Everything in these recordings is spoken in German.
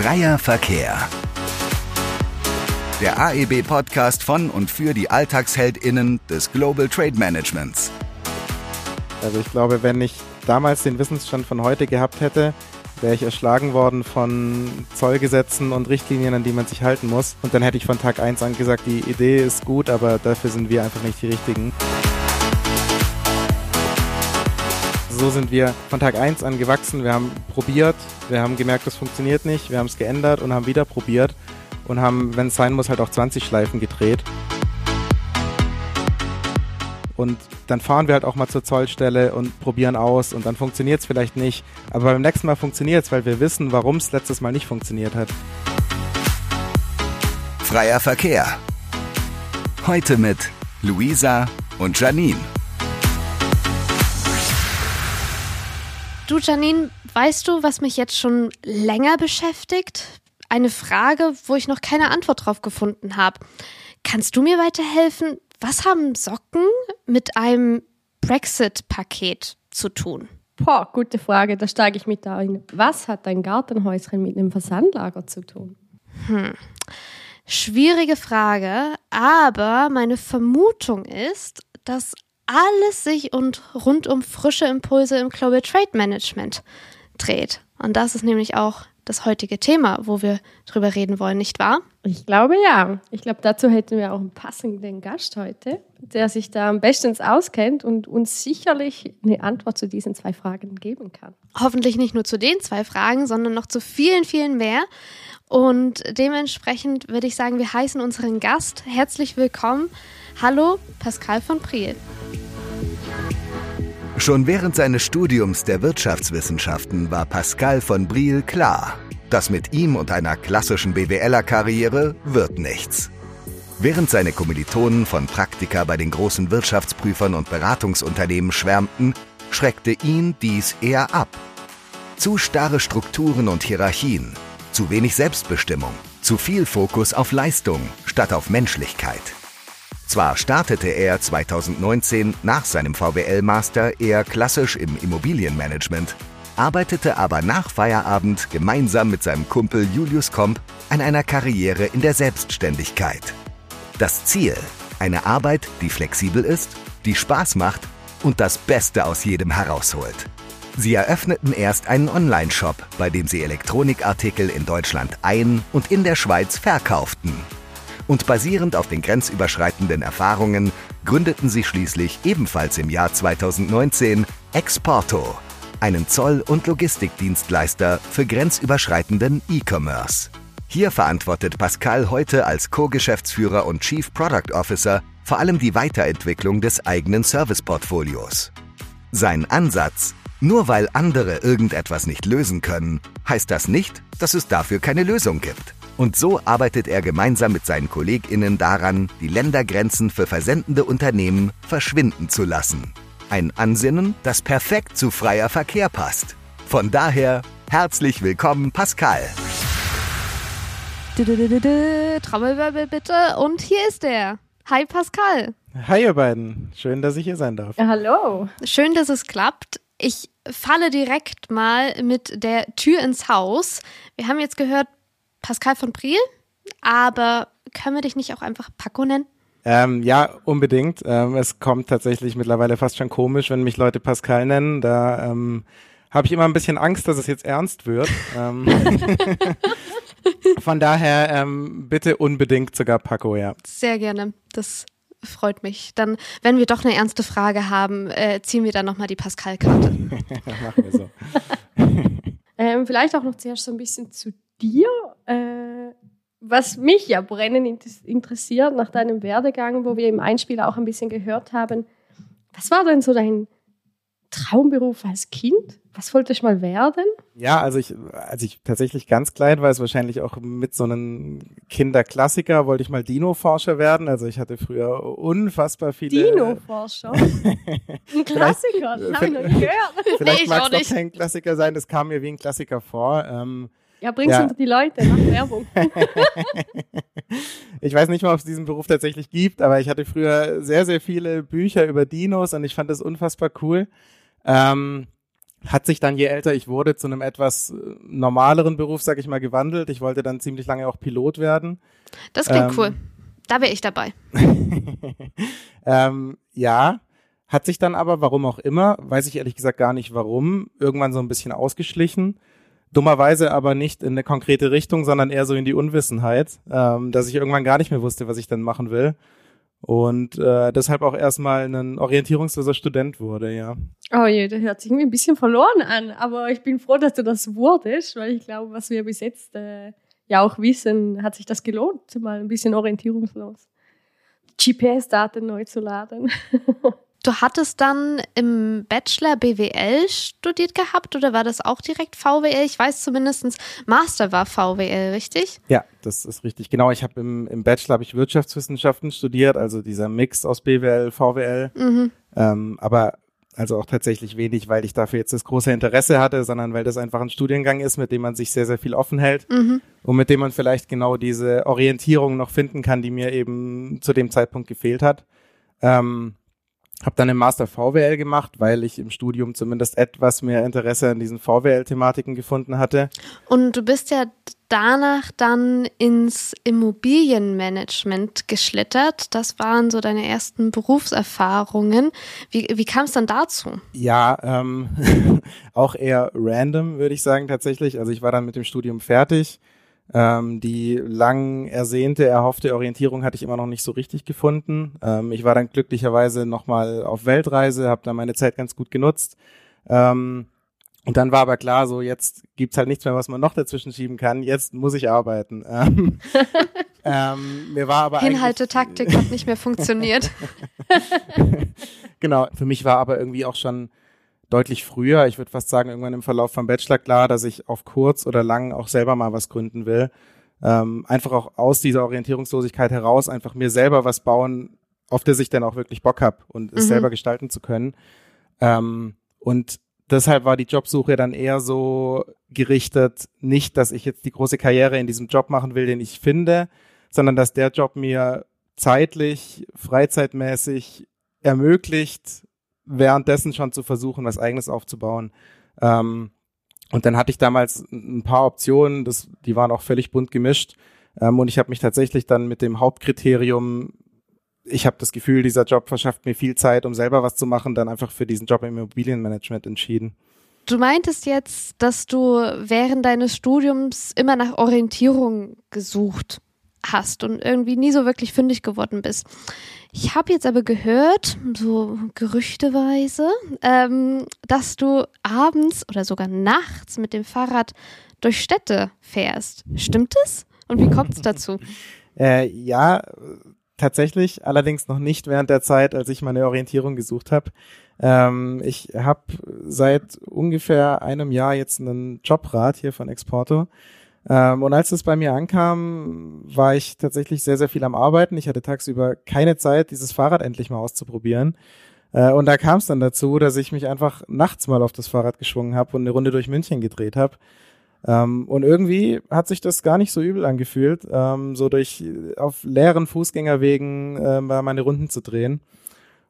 Freier Verkehr. Der AEB-Podcast von und für die AlltagsheldInnen des Global Trade Managements. Also ich glaube, wenn ich damals den Wissensstand von heute gehabt hätte, wäre ich erschlagen worden von Zollgesetzen und Richtlinien, an die man sich halten muss. Und dann hätte ich von Tag 1 an gesagt, die Idee ist gut, aber dafür sind wir einfach nicht die Richtigen. So sind wir von Tag 1 an gewachsen. Wir haben probiert, wir haben gemerkt, das funktioniert nicht, wir haben es geändert und haben wieder probiert und haben, wenn es sein muss, halt auch 20 Schleifen gedreht. Und dann fahren wir halt auch mal zur Zollstelle und probieren aus und dann funktioniert es vielleicht nicht. Aber beim nächsten Mal funktioniert es, weil wir wissen, warum es letztes Mal nicht funktioniert hat. Freier Verkehr. Heute mit Luisa und Janine. Du, Janine, weißt du, was mich jetzt schon länger beschäftigt? Eine Frage, wo ich noch keine Antwort drauf gefunden habe. Kannst du mir weiterhelfen? Was haben Socken mit einem Brexit-Paket zu tun? Boah, gute Frage, da steige ich mit ein. Was hat ein Gartenhäuschen mit einem Versandlager zu tun? Hm. Schwierige Frage, aber meine Vermutung ist, dass alles sich und rund um frische Impulse im Global Trade Management dreht. Und das ist nämlich auch das heutige Thema, wo wir drüber reden wollen, nicht wahr? Ich glaube ja. Ich glaube, dazu hätten wir auch einen passenden Gast heute, der sich da am besten auskennt und uns sicherlich eine Antwort zu diesen zwei Fragen geben kann. Hoffentlich nicht nur zu den zwei Fragen, sondern noch zu vielen, vielen mehr. Und dementsprechend würde ich sagen, wir heißen unseren Gast herzlich willkommen. Hallo, Pascal von Priel. Schon während seines Studiums der Wirtschaftswissenschaften war Pascal von Briel klar, dass mit ihm und einer klassischen BWLer-Karriere wird nichts. Während seine Kommilitonen von Praktika bei den großen Wirtschaftsprüfern und Beratungsunternehmen schwärmten, schreckte ihn dies eher ab. Zu starre Strukturen und Hierarchien, zu wenig Selbstbestimmung, zu viel Fokus auf Leistung statt auf Menschlichkeit. Zwar startete er 2019 nach seinem VWL-Master eher klassisch im Immobilienmanagement, arbeitete aber nach Feierabend gemeinsam mit seinem Kumpel Julius Komp an einer Karriere in der Selbstständigkeit. Das Ziel, eine Arbeit, die flexibel ist, die Spaß macht und das Beste aus jedem herausholt. Sie eröffneten erst einen Online-Shop, bei dem sie Elektronikartikel in Deutschland ein- und in der Schweiz verkauften und basierend auf den grenzüberschreitenden Erfahrungen gründeten sie schließlich ebenfalls im Jahr 2019 Exporto, einen Zoll- und Logistikdienstleister für grenzüberschreitenden E-Commerce. Hier verantwortet Pascal heute als Co-Geschäftsführer und Chief Product Officer vor allem die Weiterentwicklung des eigenen Serviceportfolios. Sein Ansatz, nur weil andere irgendetwas nicht lösen können, heißt das nicht, dass es dafür keine Lösung gibt. Und so arbeitet er gemeinsam mit seinen KollegInnen daran, die Ländergrenzen für versendende Unternehmen verschwinden zu lassen. Ein Ansinnen, das perfekt zu freier Verkehr passt. Von daher herzlich willkommen, Pascal. Trommelwirbel bitte. Und hier ist er. Hi Pascal. Hi ihr beiden. Schön, dass ich hier sein darf. Ja, hallo. Schön, dass es klappt. Ich falle direkt mal mit der Tür ins Haus. Wir haben jetzt gehört, Pascal von Priel, aber können wir dich nicht auch einfach Paco nennen? Ähm, ja, unbedingt. Ähm, es kommt tatsächlich mittlerweile fast schon komisch, wenn mich Leute Pascal nennen. Da ähm, habe ich immer ein bisschen Angst, dass es jetzt ernst wird. Ähm, von daher ähm, bitte unbedingt sogar Paco, ja. Sehr gerne. Das freut mich. Dann, wenn wir doch eine ernste Frage haben, äh, ziehen wir dann nochmal die Pascal-Karte. Machen wir so. ähm, vielleicht auch noch zuerst so ein bisschen zu dir. Äh, was mich ja brennend interessiert nach deinem Werdegang, wo wir im Einspiel auch ein bisschen gehört haben, was war denn so dein Traumberuf als Kind? Was wolltest du mal werden? Ja, also ich, als ich tatsächlich ganz klein war, ist wahrscheinlich auch mit so einem Kinderklassiker, wollte ich mal Dino-Forscher werden. Also ich hatte früher unfassbar viele. Dino-Forscher? ein Klassiker, das habe ich noch nie gehört. Vielleicht nee, mag es doch kein Klassiker sein, das kam mir wie ein Klassiker vor. Ähm, ja, bring's ja. unter die Leute, mach Werbung. ich weiß nicht mal, ob es diesen Beruf tatsächlich gibt, aber ich hatte früher sehr, sehr viele Bücher über Dinos und ich fand das unfassbar cool. Ähm, hat sich dann, je älter ich wurde, zu einem etwas äh, normaleren Beruf, sag ich mal, gewandelt. Ich wollte dann ziemlich lange auch Pilot werden. Das klingt ähm, cool. Da wäre ich dabei. ähm, ja, hat sich dann aber, warum auch immer, weiß ich ehrlich gesagt gar nicht warum, irgendwann so ein bisschen ausgeschlichen. Dummerweise aber nicht in eine konkrete Richtung, sondern eher so in die Unwissenheit, ähm, dass ich irgendwann gar nicht mehr wusste, was ich dann machen will. Und äh, deshalb auch erstmal ein orientierungsloser Student wurde, ja. Oh je, der hört sich irgendwie ein bisschen verloren an, aber ich bin froh, dass du das wurdest, weil ich glaube, was wir bis jetzt äh, ja auch wissen, hat sich das gelohnt, mal ein bisschen orientierungslos. GPS-Daten neu zu laden. Du hattest dann im Bachelor BWL studiert gehabt oder war das auch direkt VWL? Ich weiß zumindest, Master war VWL, richtig? Ja, das ist richtig. Genau, ich habe im, im Bachelor habe ich Wirtschaftswissenschaften studiert, also dieser Mix aus BWL, VWL. Mhm. Ähm, aber also auch tatsächlich wenig, weil ich dafür jetzt das große Interesse hatte, sondern weil das einfach ein Studiengang ist, mit dem man sich sehr, sehr viel offen hält mhm. und mit dem man vielleicht genau diese Orientierung noch finden kann, die mir eben zu dem Zeitpunkt gefehlt hat. Ähm, habe dann im Master VWL gemacht, weil ich im Studium zumindest etwas mehr Interesse an diesen VWL-Thematiken gefunden hatte. Und du bist ja danach dann ins Immobilienmanagement geschlittert. Das waren so deine ersten Berufserfahrungen. Wie, wie kam es dann dazu? Ja, ähm, auch eher random, würde ich sagen tatsächlich. Also ich war dann mit dem Studium fertig ähm, die lang ersehnte, erhoffte Orientierung hatte ich immer noch nicht so richtig gefunden. Ähm, ich war dann glücklicherweise nochmal auf Weltreise, habe da meine Zeit ganz gut genutzt. Ähm, und dann war aber klar, so jetzt gibt's halt nichts mehr, was man noch dazwischen schieben kann. Jetzt muss ich arbeiten. Ähm, ähm, mir war aber Hinhaltetaktik hat nicht mehr funktioniert. genau. Für mich war aber irgendwie auch schon deutlich früher, ich würde fast sagen, irgendwann im Verlauf vom Bachelor klar, dass ich auf kurz oder lang auch selber mal was gründen will. Ähm, einfach auch aus dieser Orientierungslosigkeit heraus einfach mir selber was bauen, auf das ich dann auch wirklich Bock hab und es mhm. selber gestalten zu können. Ähm, und deshalb war die Jobsuche dann eher so gerichtet, nicht, dass ich jetzt die große Karriere in diesem Job machen will, den ich finde, sondern dass der Job mir zeitlich, freizeitmäßig ermöglicht, währenddessen schon zu versuchen, was eigenes aufzubauen. Ähm, und dann hatte ich damals ein paar Optionen, das, die waren auch völlig bunt gemischt. Ähm, und ich habe mich tatsächlich dann mit dem Hauptkriterium, ich habe das Gefühl, dieser Job verschafft mir viel Zeit, um selber was zu machen, dann einfach für diesen Job im Immobilienmanagement entschieden. Du meintest jetzt, dass du während deines Studiums immer nach Orientierung gesucht hast und irgendwie nie so wirklich fündig geworden bist. Ich habe jetzt aber gehört, so gerüchteweise, ähm, dass du abends oder sogar nachts mit dem Fahrrad durch Städte fährst. Stimmt es? Und wie kommt es dazu? Äh, ja, tatsächlich, allerdings noch nicht während der Zeit, als ich meine Orientierung gesucht habe. Ähm, ich habe seit ungefähr einem Jahr jetzt einen Jobrad hier von Exporto ähm, und als es bei mir ankam, war ich tatsächlich sehr, sehr viel am Arbeiten. Ich hatte tagsüber keine Zeit, dieses Fahrrad endlich mal auszuprobieren. Äh, und da kam es dann dazu, dass ich mich einfach nachts mal auf das Fahrrad geschwungen habe und eine Runde durch München gedreht habe. Ähm, und irgendwie hat sich das gar nicht so übel angefühlt, ähm, so durch auf leeren Fußgängerwegen äh, meine Runden zu drehen.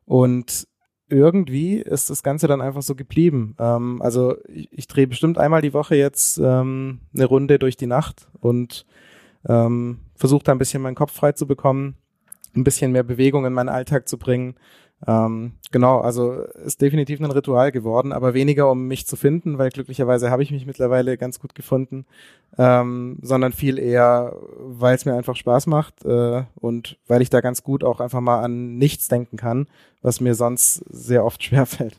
Und irgendwie ist das Ganze dann einfach so geblieben. Ähm, also ich, ich drehe bestimmt einmal die Woche jetzt ähm, eine Runde durch die Nacht und ähm, versuche da ein bisschen meinen Kopf frei zu bekommen, ein bisschen mehr Bewegung in meinen Alltag zu bringen ähm, genau, also ist definitiv ein Ritual geworden, aber weniger um mich zu finden, weil glücklicherweise habe ich mich mittlerweile ganz gut gefunden, ähm, sondern viel eher, weil es mir einfach Spaß macht äh, und weil ich da ganz gut auch einfach mal an nichts denken kann, was mir sonst sehr oft schwerfällt.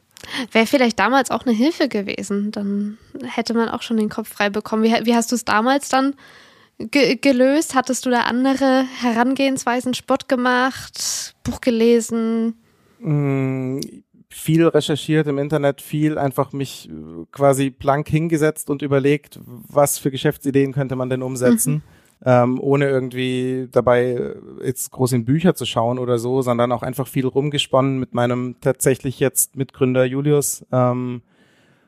Wäre vielleicht damals auch eine Hilfe gewesen, dann hätte man auch schon den Kopf frei bekommen. Wie, wie hast du es damals dann ge gelöst? Hattest du da andere Herangehensweisen, Sport gemacht, Buch gelesen? Mh, mm, viel recherchiert im Internet, viel einfach mich äh, quasi blank hingesetzt und überlegt, was für Geschäftsideen könnte man denn umsetzen, mhm. ähm, ohne irgendwie dabei äh, jetzt groß in Bücher zu schauen oder so, sondern auch einfach viel rumgesponnen mit meinem tatsächlich jetzt Mitgründer Julius. Ähm,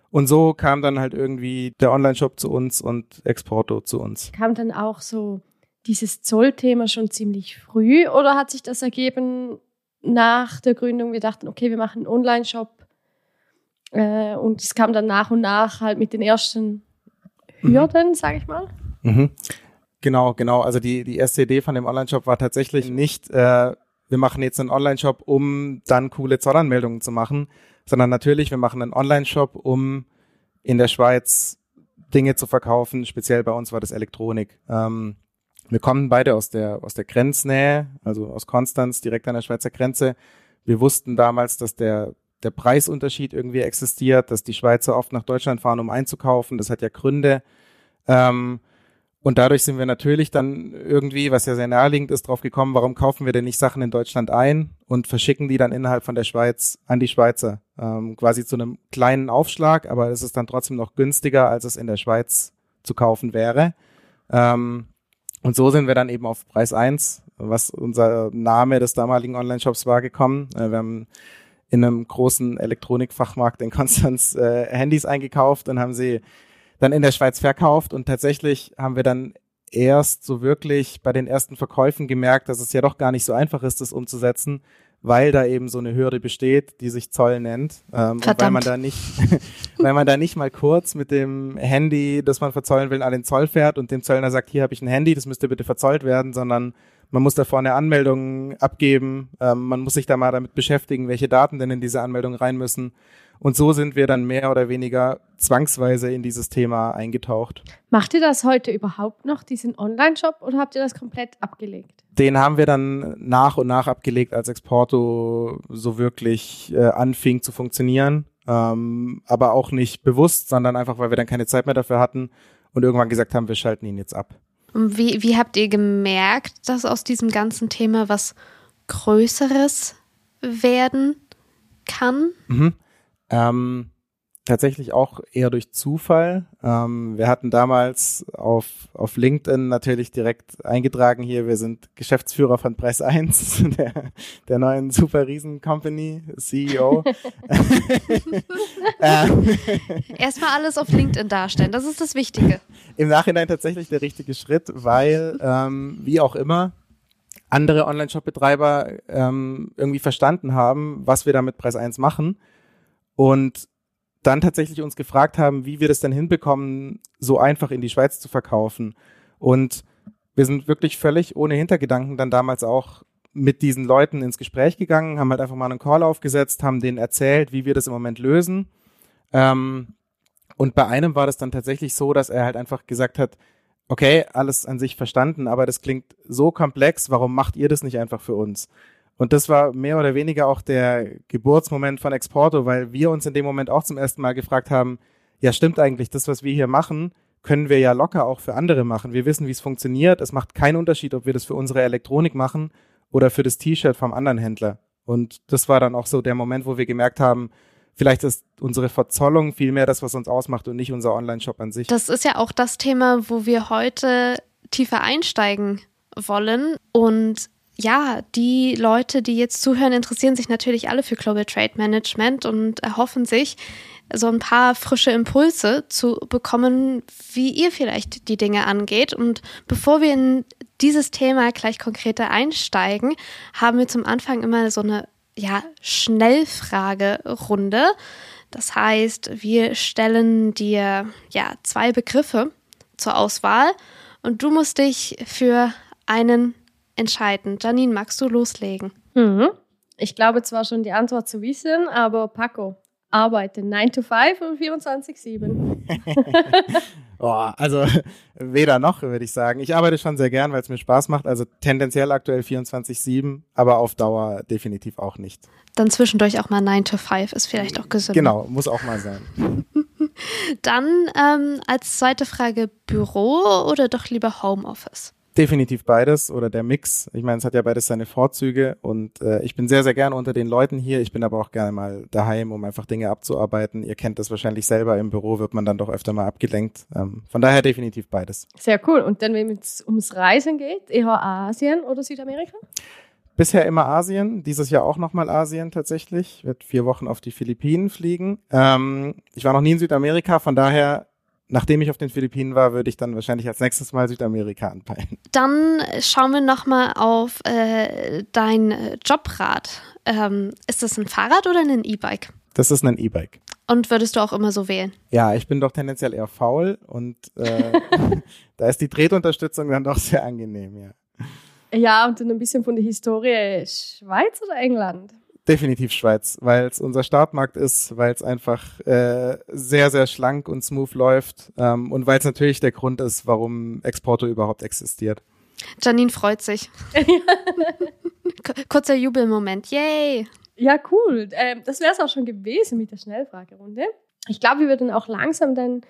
und so kam dann halt irgendwie der Online-Shop zu uns und Exporto zu uns. Kam dann auch so dieses Zollthema schon ziemlich früh oder hat sich das ergeben nach der Gründung, wir dachten, okay, wir machen einen Online-Shop. Äh, und es kam dann nach und nach halt mit den ersten Hürden, mhm. sage ich mal. Mhm. Genau, genau. Also die, die erste Idee von dem Online-Shop war tatsächlich nicht, äh, wir machen jetzt einen Online-Shop, um dann coole Zollanmeldungen zu machen, sondern natürlich, wir machen einen Online-Shop, um in der Schweiz Dinge zu verkaufen. Speziell bei uns war das Elektronik. Ähm, wir kommen beide aus der, aus der Grenznähe, also aus Konstanz, direkt an der Schweizer Grenze. Wir wussten damals, dass der, der Preisunterschied irgendwie existiert, dass die Schweizer oft nach Deutschland fahren, um einzukaufen. Das hat ja Gründe. Ähm, und dadurch sind wir natürlich dann irgendwie, was ja sehr naheliegend ist, drauf gekommen, warum kaufen wir denn nicht Sachen in Deutschland ein und verschicken die dann innerhalb von der Schweiz an die Schweizer. Ähm, quasi zu einem kleinen Aufschlag, aber es ist dann trotzdem noch günstiger, als es in der Schweiz zu kaufen wäre. Ähm, und so sind wir dann eben auf Preis eins, was unser Name des damaligen Online-Shops war, gekommen. Äh, wir haben in einem großen Elektronikfachmarkt in Konstanz äh, Handys eingekauft und haben sie dann in der Schweiz verkauft und tatsächlich haben wir dann erst so wirklich bei den ersten Verkäufen gemerkt, dass es ja doch gar nicht so einfach ist, das umzusetzen, weil da eben so eine Hürde besteht, die sich Zoll nennt. Ähm, und weil man da nicht, weil man da nicht mal kurz mit dem Handy, das man verzollen will, an den Zoll fährt und dem Zöllner sagt, hier habe ich ein Handy, das müsste bitte verzollt werden, sondern man muss da vorne Anmeldung abgeben, ähm, man muss sich da mal damit beschäftigen, welche Daten denn in diese Anmeldung rein müssen. Und so sind wir dann mehr oder weniger zwangsweise in dieses Thema eingetaucht. Macht ihr das heute überhaupt noch, diesen Online-Shop, oder habt ihr das komplett abgelegt? Den haben wir dann nach und nach abgelegt, als Exporto so wirklich äh, anfing zu funktionieren. Ähm, aber auch nicht bewusst, sondern einfach, weil wir dann keine Zeit mehr dafür hatten und irgendwann gesagt haben, wir schalten ihn jetzt ab. Wie, wie habt ihr gemerkt, dass aus diesem ganzen Thema was Größeres werden kann? Mhm. Ähm, tatsächlich auch eher durch Zufall. Ähm, wir hatten damals auf, auf LinkedIn natürlich direkt eingetragen hier, wir sind Geschäftsführer von Press 1, der, der neuen super riesen Company, CEO. Ähm. Erstmal alles auf LinkedIn darstellen, das ist das Wichtige. Im Nachhinein tatsächlich der richtige Schritt, weil, ähm, wie auch immer, andere Online-Shop-Betreiber ähm, irgendwie verstanden haben, was wir da mit Preis 1 machen und dann tatsächlich uns gefragt haben, wie wir das denn hinbekommen, so einfach in die Schweiz zu verkaufen. Und wir sind wirklich völlig ohne Hintergedanken dann damals auch mit diesen Leuten ins Gespräch gegangen, haben halt einfach mal einen Call aufgesetzt, haben denen erzählt, wie wir das im Moment lösen. Ähm, und bei einem war das dann tatsächlich so, dass er halt einfach gesagt hat, okay, alles an sich verstanden, aber das klingt so komplex, warum macht ihr das nicht einfach für uns? Und das war mehr oder weniger auch der Geburtsmoment von Exporto, weil wir uns in dem Moment auch zum ersten Mal gefragt haben, ja stimmt eigentlich, das, was wir hier machen, können wir ja locker auch für andere machen. Wir wissen, wie es funktioniert. Es macht keinen Unterschied, ob wir das für unsere Elektronik machen oder für das T-Shirt vom anderen Händler. Und das war dann auch so der Moment, wo wir gemerkt haben, vielleicht ist unsere Verzollung viel mehr das, was uns ausmacht und nicht unser Online-Shop an sich. Das ist ja auch das Thema, wo wir heute tiefer einsteigen wollen. Und ja, die Leute, die jetzt zuhören, interessieren sich natürlich alle für Global Trade Management und erhoffen sich, so ein paar frische Impulse zu bekommen, wie ihr vielleicht die Dinge angeht. Und bevor wir in dieses Thema gleich konkreter einsteigen, haben wir zum Anfang immer so eine ja, Schnellfragerunde. Das heißt, wir stellen dir ja zwei Begriffe zur Auswahl und du musst dich für einen entscheidend. Janine, magst du loslegen? Mhm. Ich glaube zwar schon die Antwort zu wissen, aber Paco, arbeite 9 to 5 und 24-7. oh, also weder noch, würde ich sagen. Ich arbeite schon sehr gern, weil es mir Spaß macht. Also tendenziell aktuell 24-7, aber auf Dauer definitiv auch nicht. Dann zwischendurch auch mal 9 to 5 ist vielleicht auch gesund. Genau, muss auch mal sein. Dann ähm, als zweite Frage Büro oder doch lieber Homeoffice? Definitiv beides oder der Mix. Ich meine, es hat ja beides seine Vorzüge und äh, ich bin sehr, sehr gerne unter den Leuten hier. Ich bin aber auch gerne mal daheim, um einfach Dinge abzuarbeiten. Ihr kennt das wahrscheinlich selber. Im Büro wird man dann doch öfter mal abgelenkt. Ähm, von daher definitiv beides. Sehr cool. Und dann, wenn es ums Reisen geht, eher Asien oder Südamerika? Bisher immer Asien, dieses Jahr auch nochmal Asien tatsächlich. Ich werde vier Wochen auf die Philippinen fliegen. Ähm, ich war noch nie in Südamerika, von daher nachdem ich auf den Philippinen war, würde ich dann wahrscheinlich als nächstes Mal Südamerika anpeilen. Dann schauen wir nochmal auf äh, dein Jobrad. Ähm, ist das ein Fahrrad oder ein E-Bike? Das ist ein E-Bike. Und würdest du auch immer so wählen? Ja, ich bin doch tendenziell eher faul und äh, da ist die Tretunterstützung dann doch sehr angenehm, ja. Ja, und dann ein bisschen von der Historie Schweiz oder England? Definitiv Schweiz, weil es unser Startmarkt ist, weil es einfach äh, sehr, sehr schlank und smooth läuft ähm, und weil es natürlich der Grund ist, warum Exporto überhaupt existiert. Janine freut sich. Kurzer Jubelmoment, yay! Ja, cool. Ähm, das wäre es auch schon gewesen mit der Schnellfragerunde. Ich glaube, wir würden auch langsam dann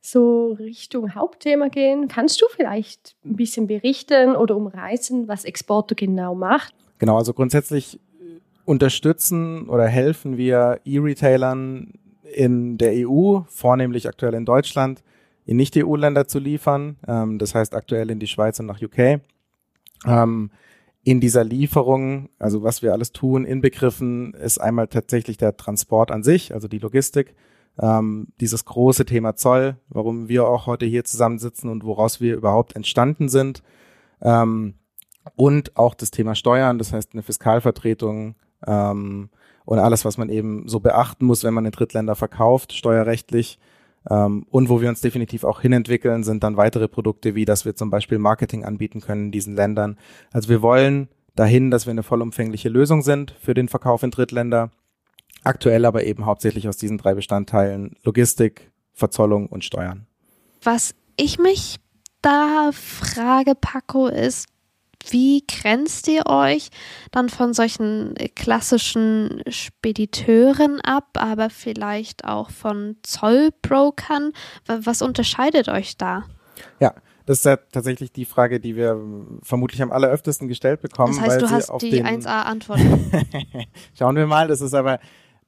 so Richtung Hauptthema gehen. Kannst du vielleicht ein bisschen berichten oder umreißen, was Exporto genau macht? Genau, also grundsätzlich unterstützen oder helfen wir E-Retailern in der EU, vornehmlich aktuell in Deutschland, in Nicht-EU-Länder zu liefern. Ähm, das heißt aktuell in die Schweiz und nach UK. Ähm, in dieser Lieferung, also was wir alles tun, inbegriffen ist einmal tatsächlich der Transport an sich, also die Logistik, ähm, dieses große Thema Zoll, warum wir auch heute hier zusammensitzen und woraus wir überhaupt entstanden sind. Ähm, und auch das Thema Steuern, das heißt eine Fiskalvertretung ähm, und alles, was man eben so beachten muss, wenn man in Drittländer verkauft, steuerrechtlich. Ähm, und wo wir uns definitiv auch hinentwickeln, sind dann weitere Produkte, wie dass wir zum Beispiel Marketing anbieten können in diesen Ländern. Also wir wollen dahin, dass wir eine vollumfängliche Lösung sind für den Verkauf in Drittländer. Aktuell aber eben hauptsächlich aus diesen drei Bestandteilen Logistik, Verzollung und Steuern. Was ich mich da frage, Paco, ist, wie grenzt ihr euch dann von solchen klassischen Spediteuren ab, aber vielleicht auch von Zollbrokern? Was unterscheidet euch da? Ja, das ist ja tatsächlich die Frage, die wir vermutlich am alleröftesten gestellt bekommen. Das heißt, du hast die 1a-Antwort. Schauen wir mal, das ist aber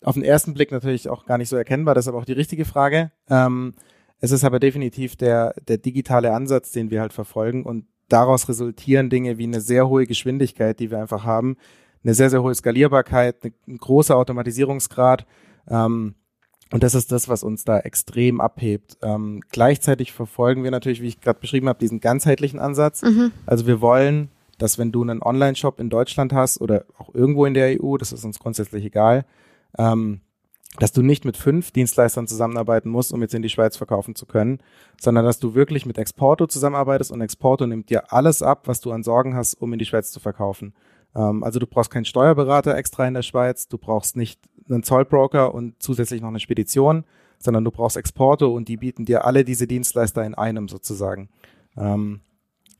auf den ersten Blick natürlich auch gar nicht so erkennbar, das ist aber auch die richtige Frage. Ähm, es ist aber definitiv der, der digitale Ansatz, den wir halt verfolgen und daraus resultieren Dinge wie eine sehr hohe Geschwindigkeit, die wir einfach haben, eine sehr, sehr hohe Skalierbarkeit, ein großer Automatisierungsgrad. Ähm, und das ist das, was uns da extrem abhebt. Ähm, gleichzeitig verfolgen wir natürlich, wie ich gerade beschrieben habe, diesen ganzheitlichen Ansatz. Mhm. Also wir wollen, dass wenn du einen Online-Shop in Deutschland hast oder auch irgendwo in der EU, das ist uns grundsätzlich egal, ähm, dass du nicht mit fünf Dienstleistern zusammenarbeiten musst, um jetzt in die Schweiz verkaufen zu können, sondern dass du wirklich mit Exporto zusammenarbeitest und Exporto nimmt dir alles ab, was du an Sorgen hast, um in die Schweiz zu verkaufen. Ähm, also du brauchst keinen Steuerberater extra in der Schweiz, du brauchst nicht einen Zollbroker und zusätzlich noch eine Spedition, sondern du brauchst Exporto und die bieten dir alle diese Dienstleister in einem sozusagen. Ähm,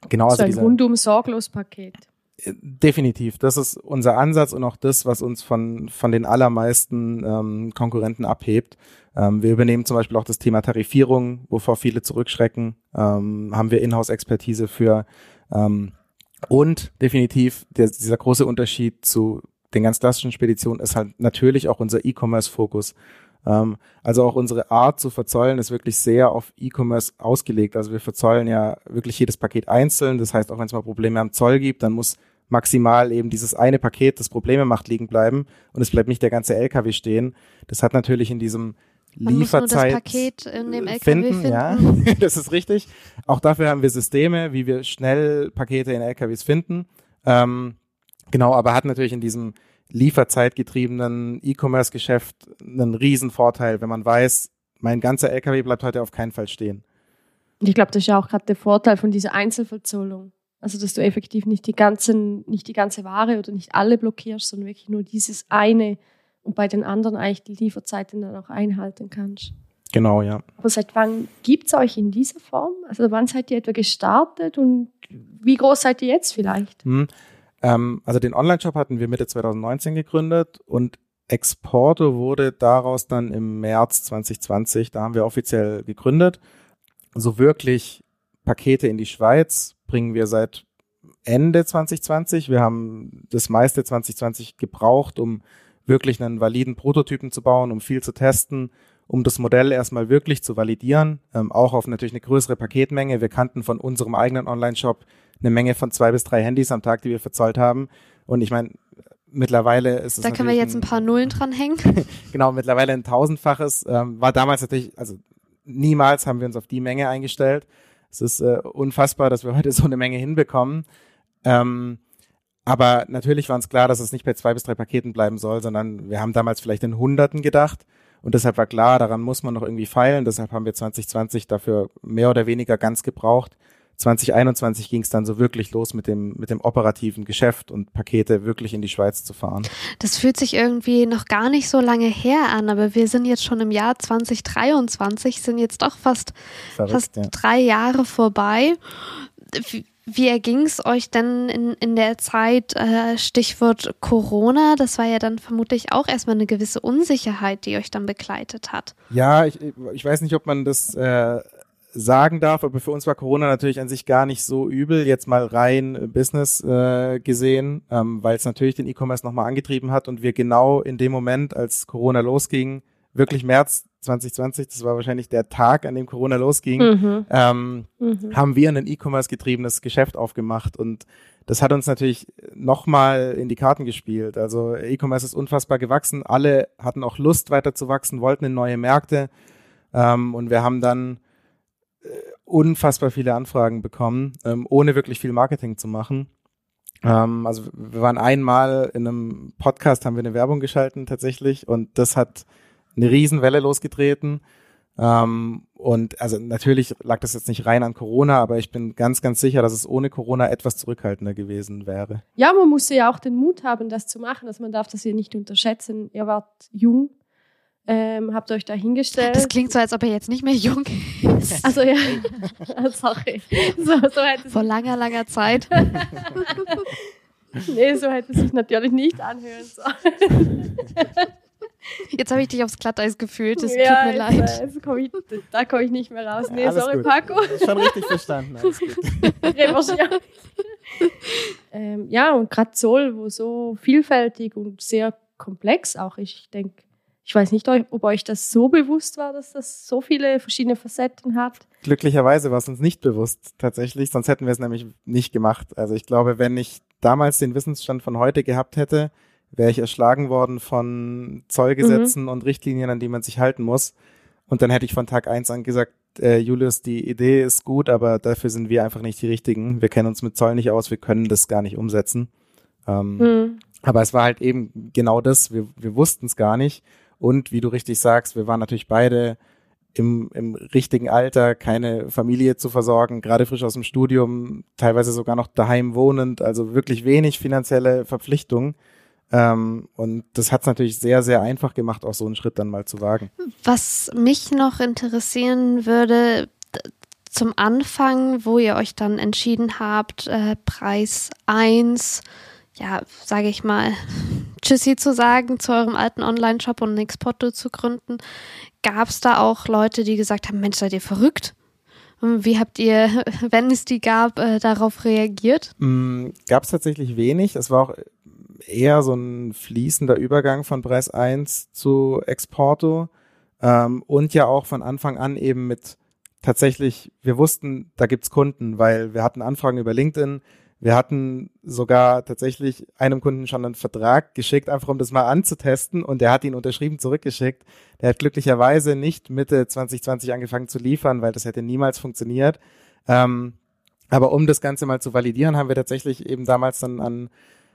genau. So also ein rundum sorglos Paket. Definitiv. Das ist unser Ansatz und auch das, was uns von, von den allermeisten ähm, Konkurrenten abhebt. Ähm, wir übernehmen zum Beispiel auch das Thema Tarifierung, wovor viele zurückschrecken. Ähm, haben wir Inhouse-Expertise für. Ähm, und definitiv der, dieser große Unterschied zu den ganz klassischen Speditionen ist halt natürlich auch unser E-Commerce-Fokus. Ähm, also auch unsere Art zu verzollen ist wirklich sehr auf E-Commerce ausgelegt. Also wir verzollen ja wirklich jedes Paket einzeln. Das heißt, auch wenn es mal Probleme am Zoll gibt, dann muss maximal eben dieses eine Paket, das Probleme macht, liegen bleiben und es bleibt nicht der ganze LKW stehen. Das hat natürlich in diesem Lieferzeit das Paket in dem LKW finden, finden. Ja, das ist richtig. Auch dafür haben wir Systeme, wie wir schnell Pakete in LKWs finden. Ähm, genau, aber hat natürlich in diesem lieferzeitgetriebenen E-Commerce-Geschäft einen riesen Vorteil, wenn man weiß, mein ganzer LKW bleibt heute auf keinen Fall stehen. Ich glaube, das ist ja auch gerade der Vorteil von dieser Einzelverzollung. Also, dass du effektiv nicht die ganzen, nicht die ganze Ware oder nicht alle blockierst, sondern wirklich nur dieses eine und bei den anderen eigentlich die Lieferzeiten dann auch einhalten kannst. Genau, ja. Aber seit wann gibt es euch in dieser Form? Also wann seid ihr etwa gestartet und wie groß seid ihr jetzt vielleicht? Hm. Ähm, also den Online-Shop hatten wir Mitte 2019 gegründet und Exporte wurde daraus dann im März 2020, da haben wir offiziell gegründet. So wirklich Pakete in die Schweiz bringen wir seit Ende 2020. Wir haben das meiste 2020 gebraucht, um wirklich einen validen Prototypen zu bauen, um viel zu testen, um das Modell erstmal wirklich zu validieren, ähm, auch auf natürlich eine größere Paketmenge. Wir kannten von unserem eigenen Online-Shop eine Menge von zwei bis drei Handys am Tag, die wir verzollt haben. Und ich meine, mittlerweile ist es. Da können wir jetzt ein, ein paar Nullen dranhängen. genau, mittlerweile ein tausendfaches. Ähm, war damals natürlich, also niemals haben wir uns auf die Menge eingestellt. Es ist äh, unfassbar, dass wir heute so eine Menge hinbekommen. Ähm, aber natürlich war uns klar, dass es nicht bei zwei bis drei Paketen bleiben soll, sondern wir haben damals vielleicht in Hunderten gedacht. Und deshalb war klar, daran muss man noch irgendwie feilen. Deshalb haben wir 2020 dafür mehr oder weniger ganz gebraucht. 2021 ging es dann so wirklich los mit dem, mit dem operativen Geschäft und Pakete wirklich in die Schweiz zu fahren. Das fühlt sich irgendwie noch gar nicht so lange her an, aber wir sind jetzt schon im Jahr 2023, sind jetzt doch fast, Verrückt, fast ja. drei Jahre vorbei. Wie, wie erging es euch denn in, in der Zeit, äh, Stichwort Corona? Das war ja dann vermutlich auch erstmal eine gewisse Unsicherheit, die euch dann begleitet hat. Ja, ich, ich weiß nicht, ob man das äh, sagen darf, aber für uns war Corona natürlich an sich gar nicht so übel, jetzt mal rein Business äh, gesehen, ähm, weil es natürlich den E-Commerce nochmal angetrieben hat und wir genau in dem Moment, als Corona losging, wirklich März 2020, das war wahrscheinlich der Tag, an dem Corona losging, mhm. Ähm, mhm. haben wir ein E-Commerce getriebenes Geschäft aufgemacht und das hat uns natürlich nochmal in die Karten gespielt. Also E-Commerce ist unfassbar gewachsen, alle hatten auch Lust weiter zu wachsen, wollten in neue Märkte ähm, und wir haben dann unfassbar viele Anfragen bekommen, ähm, ohne wirklich viel Marketing zu machen. Ähm, also wir waren einmal in einem Podcast, haben wir eine Werbung geschalten tatsächlich und das hat eine Riesenwelle losgetreten. Ähm, und also natürlich lag das jetzt nicht rein an Corona, aber ich bin ganz, ganz sicher, dass es ohne Corona etwas zurückhaltender gewesen wäre. Ja, man musste ja auch den Mut haben, das zu machen. Also man darf das hier nicht unterschätzen. Ihr wart jung, ähm, habt euch da hingestellt. Das klingt so, als ob er jetzt nicht mehr jung ist. Also ja, sorry. So, so hätte Vor langer, langer Zeit. nee, so hätte es sich natürlich nicht anhören sollen. Jetzt habe ich dich aufs Glatteis gefühlt, es ja, tut mir leid. Jetzt komm ich, da komme ich nicht mehr raus. Nee, Alles sorry, gut. Paco. Schon richtig verstanden. Alles gut. ähm, ja, und gerade Zoll, wo so vielfältig und sehr komplex auch ist, ich denke, ich weiß nicht, ob euch das so bewusst war, dass das so viele verschiedene Facetten hat. Glücklicherweise war es uns nicht bewusst tatsächlich, sonst hätten wir es nämlich nicht gemacht. Also ich glaube, wenn ich damals den Wissensstand von heute gehabt hätte, wäre ich erschlagen worden von Zollgesetzen mhm. und Richtlinien, an die man sich halten muss. Und dann hätte ich von Tag eins an gesagt, äh, Julius, die Idee ist gut, aber dafür sind wir einfach nicht die Richtigen. Wir kennen uns mit Zoll nicht aus, wir können das gar nicht umsetzen. Ähm, mhm. Aber es war halt eben genau das, wir, wir wussten es gar nicht. Und wie du richtig sagst, wir waren natürlich beide im, im richtigen Alter, keine Familie zu versorgen, gerade frisch aus dem Studium, teilweise sogar noch daheim wohnend, also wirklich wenig finanzielle Verpflichtungen. Ähm, und das hat es natürlich sehr, sehr einfach gemacht, auch so einen Schritt dann mal zu wagen. Was mich noch interessieren würde, zum Anfang, wo ihr euch dann entschieden habt, äh, Preis eins ja, sage ich mal, Tschüssi zu sagen zu eurem alten Online-Shop und Nexporto zu gründen, gab es da auch Leute, die gesagt haben, Mensch, seid ihr verrückt? Wie habt ihr, wenn es die gab, äh, darauf reagiert? Mm, gab es tatsächlich wenig. Es war auch eher so ein fließender Übergang von Preis 1 zu Exporto ähm, und ja auch von Anfang an eben mit tatsächlich, wir wussten, da gibt's Kunden, weil wir hatten Anfragen über LinkedIn, wir hatten sogar tatsächlich einem Kunden schon einen Vertrag geschickt, einfach um das mal anzutesten und der hat ihn unterschrieben zurückgeschickt. Der hat glücklicherweise nicht Mitte 2020 angefangen zu liefern, weil das hätte niemals funktioniert. Ähm, aber um das Ganze mal zu validieren, haben wir tatsächlich eben damals dann an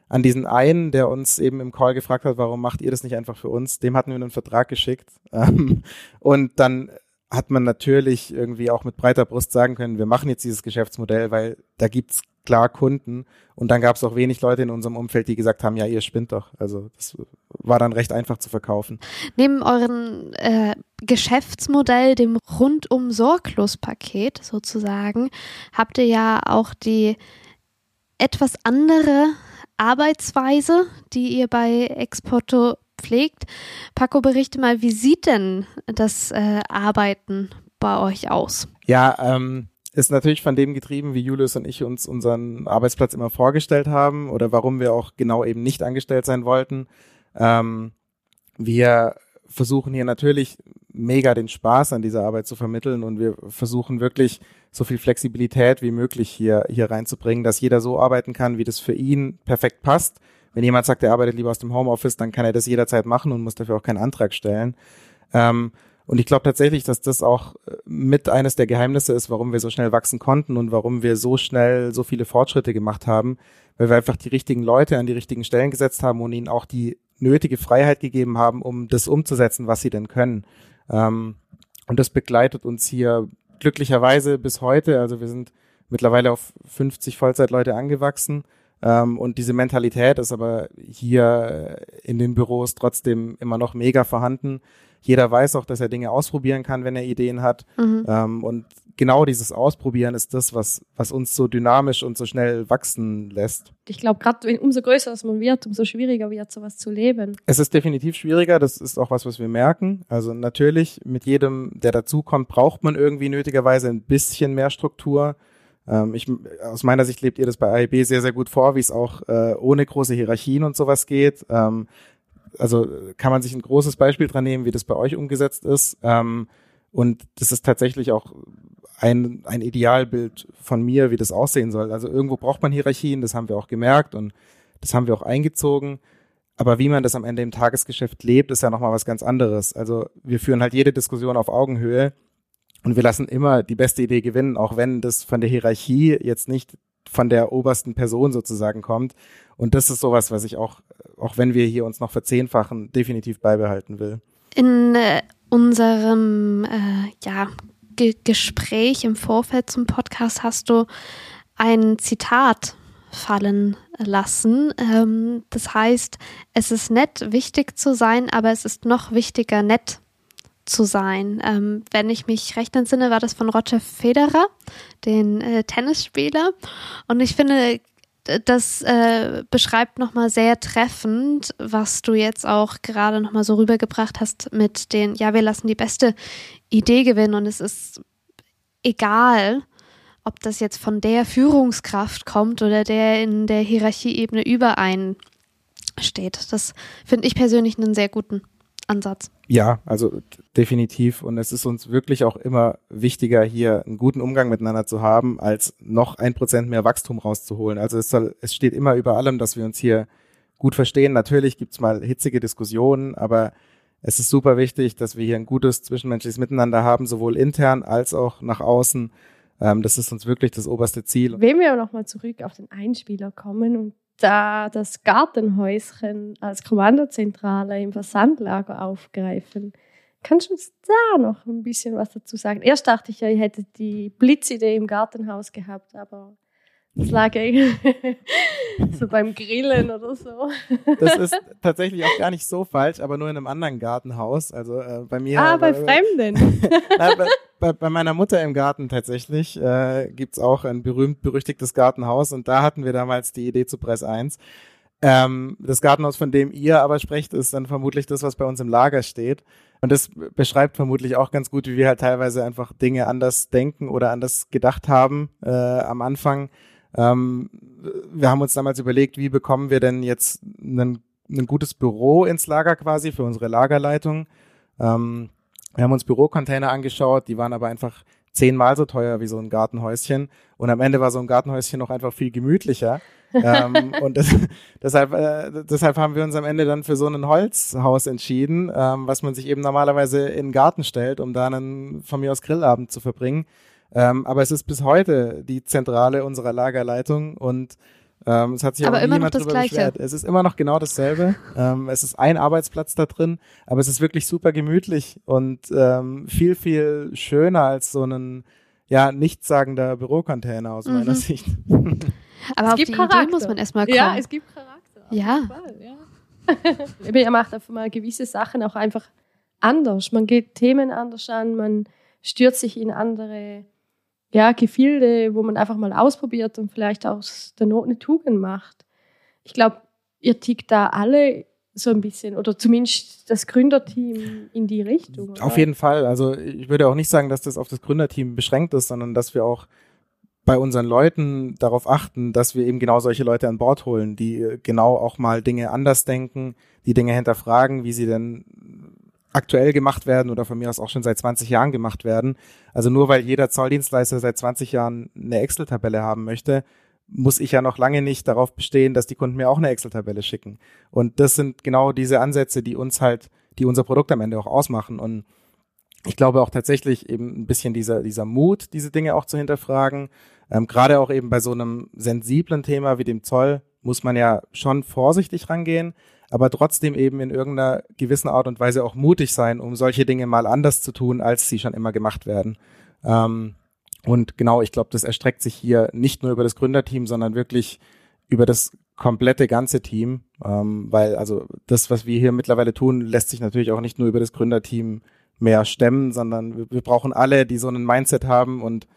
an diesen einen, der uns eben im Call gefragt hat, warum macht ihr das nicht einfach für uns? Dem hatten wir einen Vertrag geschickt. Ähm, und dann hat man natürlich irgendwie auch mit breiter Brust sagen können, wir machen jetzt dieses Geschäftsmodell, weil da gibt's klar Kunden. Und dann gab es auch wenig Leute in unserem Umfeld, die gesagt haben, ja, ihr spinnt doch. Also das war dann recht einfach zu verkaufen. Neben euren äh, Geschäftsmodell, dem rundum sorglos Paket sozusagen, habt ihr ja auch die etwas andere Arbeitsweise, die ihr bei Exporto pflegt. Paco, berichte mal, wie sieht denn das äh, Arbeiten bei euch aus? Ja, ähm, ist natürlich von dem getrieben, wie Julius und ich uns unseren Arbeitsplatz immer vorgestellt haben oder warum wir auch genau eben nicht angestellt sein wollten. Ähm, wir versuchen hier natürlich mega den Spaß an dieser Arbeit zu vermitteln und wir versuchen wirklich so viel Flexibilität wie möglich hier, hier reinzubringen, dass jeder so arbeiten kann, wie das für ihn perfekt passt. Wenn jemand sagt, er arbeitet lieber aus dem Homeoffice, dann kann er das jederzeit machen und muss dafür auch keinen Antrag stellen. Ähm, Und ich glaube tatsächlich, dass das auch äh, mit eines der Geheimnisse ist, warum wir so schnell wachsen konnten und warum wir so schnell so viele Fortschritte gemacht haben, weil wir einfach die richtigen Leute an die richtigen Stellen gesetzt haben und ihnen auch die nötige Freiheit gegeben haben, um das umzusetzen, was sie denn können. Ähm, und das begleitet uns hier glücklicherweise bis heute. Also wir sind mittlerweile auf 50 Vollzeitleute angewachsen. Ähm, und diese Mentalität ist aber hier in den Büros trotzdem immer noch mega vorhanden. Jeder weiß auch, dass er Dinge ausprobieren kann, wenn er Ideen hat. Mhm. Ähm, und genau dieses Ausprobieren ist das, was, was uns so dynamisch und so schnell wachsen lässt. Ich glaube, gerade umso größer das man wird, umso schwieriger wird, sowas zu leben. Es ist definitiv schwieriger. Das ist auch was, was wir merken. Also natürlich, mit jedem, der dazukommt, braucht man irgendwie nötigerweise ein bisschen mehr Struktur. Ähm, ich, aus meiner Sicht lebt ihr das bei AIB sehr, sehr gut vor, wie es auch äh, ohne große Hierarchien und sowas geht. Ähm, also kann man sich ein großes Beispiel dran nehmen, wie das bei euch umgesetzt ist. Ähm, und das ist tatsächlich auch ein, ein Idealbild von mir, wie das aussehen soll. Also irgendwo braucht man Hierarchien, das haben wir auch gemerkt und das haben wir auch eingezogen. Aber wie man das am Ende im Tagesgeschäft lebt, ist ja nochmal was ganz anderes. Also wir führen halt jede Diskussion auf Augenhöhe und wir lassen immer die beste Idee gewinnen, auch wenn das von der Hierarchie jetzt nicht von der obersten Person sozusagen kommt. Und das ist sowas, was ich auch, auch wenn wir hier uns noch verzehnfachen, definitiv beibehalten will. In äh, unserem äh, ja, Ge Gespräch im Vorfeld zum Podcast hast du ein Zitat fallen lassen. Ähm, das heißt, es ist nett, wichtig zu sein, aber es ist noch wichtiger, nett zu sein. Ähm, wenn ich mich recht entsinne, war das von Roger Federer, den äh, Tennisspieler. Und ich finde, das äh, beschreibt nochmal sehr treffend, was du jetzt auch gerade nochmal so rübergebracht hast mit den, ja, wir lassen die beste Idee gewinnen und es ist egal, ob das jetzt von der Führungskraft kommt oder der in der Hierarchieebene über steht. Das finde ich persönlich einen sehr guten Ansatz. Ja, also definitiv. Und es ist uns wirklich auch immer wichtiger, hier einen guten Umgang miteinander zu haben, als noch ein Prozent mehr Wachstum rauszuholen. Also es, soll, es steht immer über allem, dass wir uns hier gut verstehen. Natürlich gibt's mal hitzige Diskussionen, aber es ist super wichtig, dass wir hier ein gutes zwischenmenschliches Miteinander haben, sowohl intern als auch nach außen. Ähm, das ist uns wirklich das oberste Ziel. Wenn wir nochmal zurück auf den Einspieler kommen und da das Gartenhäuschen als Kommandozentrale im Versandlager aufgreifen. Kannst du uns da noch ein bisschen was dazu sagen? Erst dachte ich ja, ihr hättet die Blitzidee im Gartenhaus gehabt, aber das lag so beim Grillen oder so. Das ist tatsächlich auch gar nicht so falsch, aber nur in einem anderen Gartenhaus. Also äh, bei mir. Ah, bei, bei Fremden. Nein, bei, bei, bei, meiner Mutter im Garten tatsächlich äh, gibt auch ein berühmt-berüchtigtes Gartenhaus und da hatten wir damals die Idee zu Press 1. Ähm, das Gartenhaus, von dem ihr aber sprecht, ist dann vermutlich das, was bei uns im Lager steht. Und das beschreibt vermutlich auch ganz gut, wie wir halt teilweise einfach Dinge anders denken oder anders gedacht haben äh, am Anfang ähm, wir haben uns damals überlegt, wie bekommen wir denn jetzt ein, ein gutes Büro ins Lager quasi für unsere Lagerleitung. Ähm, wir haben uns Bürocontainer angeschaut, die waren aber einfach zehnmal so teuer wie so ein Gartenhäuschen. Und am Ende war so ein Gartenhäuschen noch einfach viel gemütlicher. ähm, und das, deshalb, äh, deshalb haben wir uns am Ende dann für so ein Holzhaus entschieden, ähm, was man sich eben normalerweise in den Garten stellt, um da einen von mir aus Grillabend zu verbringen. Ähm, aber es ist bis heute die Zentrale unserer Lagerleitung und ähm, es hat sich aber auch niemand drüber Gleiche. beschwert. Es ist immer noch genau dasselbe. ähm, es ist ein Arbeitsplatz da drin, aber es ist wirklich super gemütlich und ähm, viel, viel schöner als so ein ja, nichtssagender Bürocontainer aus mhm. meiner Sicht. aber es auf gibt die Charakter. Idee muss man erstmal kommen. Ja, es gibt Charakter. Ja. Fall, ja. ihr macht einfach mal gewisse Sachen auch einfach anders. Man geht Themen anders an, man stürzt sich in andere ja, Gefilde, wo man einfach mal ausprobiert und vielleicht aus der Not eine Tugend macht. Ich glaube, ihr tickt da alle so ein bisschen oder zumindest das Gründerteam in die Richtung. Oder? Auf jeden Fall. Also ich würde auch nicht sagen, dass das auf das Gründerteam beschränkt ist, sondern dass wir auch bei unseren Leuten darauf achten, dass wir eben genau solche Leute an Bord holen, die genau auch mal Dinge anders denken, die Dinge hinterfragen, wie sie denn aktuell gemacht werden oder von mir aus auch schon seit 20 Jahren gemacht werden. Also nur weil jeder Zolldienstleister seit 20 Jahren eine Excel-Tabelle haben möchte, muss ich ja noch lange nicht darauf bestehen, dass die Kunden mir auch eine Excel-Tabelle schicken. Und das sind genau diese Ansätze, die uns halt, die unser Produkt am Ende auch ausmachen. Und ich glaube auch tatsächlich eben ein bisschen dieser, dieser Mut, diese Dinge auch zu hinterfragen. Ähm, Gerade auch eben bei so einem sensiblen Thema wie dem Zoll muss man ja schon vorsichtig rangehen, aber trotzdem eben in irgendeiner gewissen Art und Weise auch mutig sein, um solche Dinge mal anders zu tun, als sie schon immer gemacht werden. Ähm, und genau, ich glaube, das erstreckt sich hier nicht nur über das Gründerteam, sondern wirklich über das komplette ganze Team, ähm, weil also das, was wir hier mittlerweile tun, lässt sich natürlich auch nicht nur über das Gründerteam mehr stemmen, sondern wir, wir brauchen alle, die so einen Mindset haben und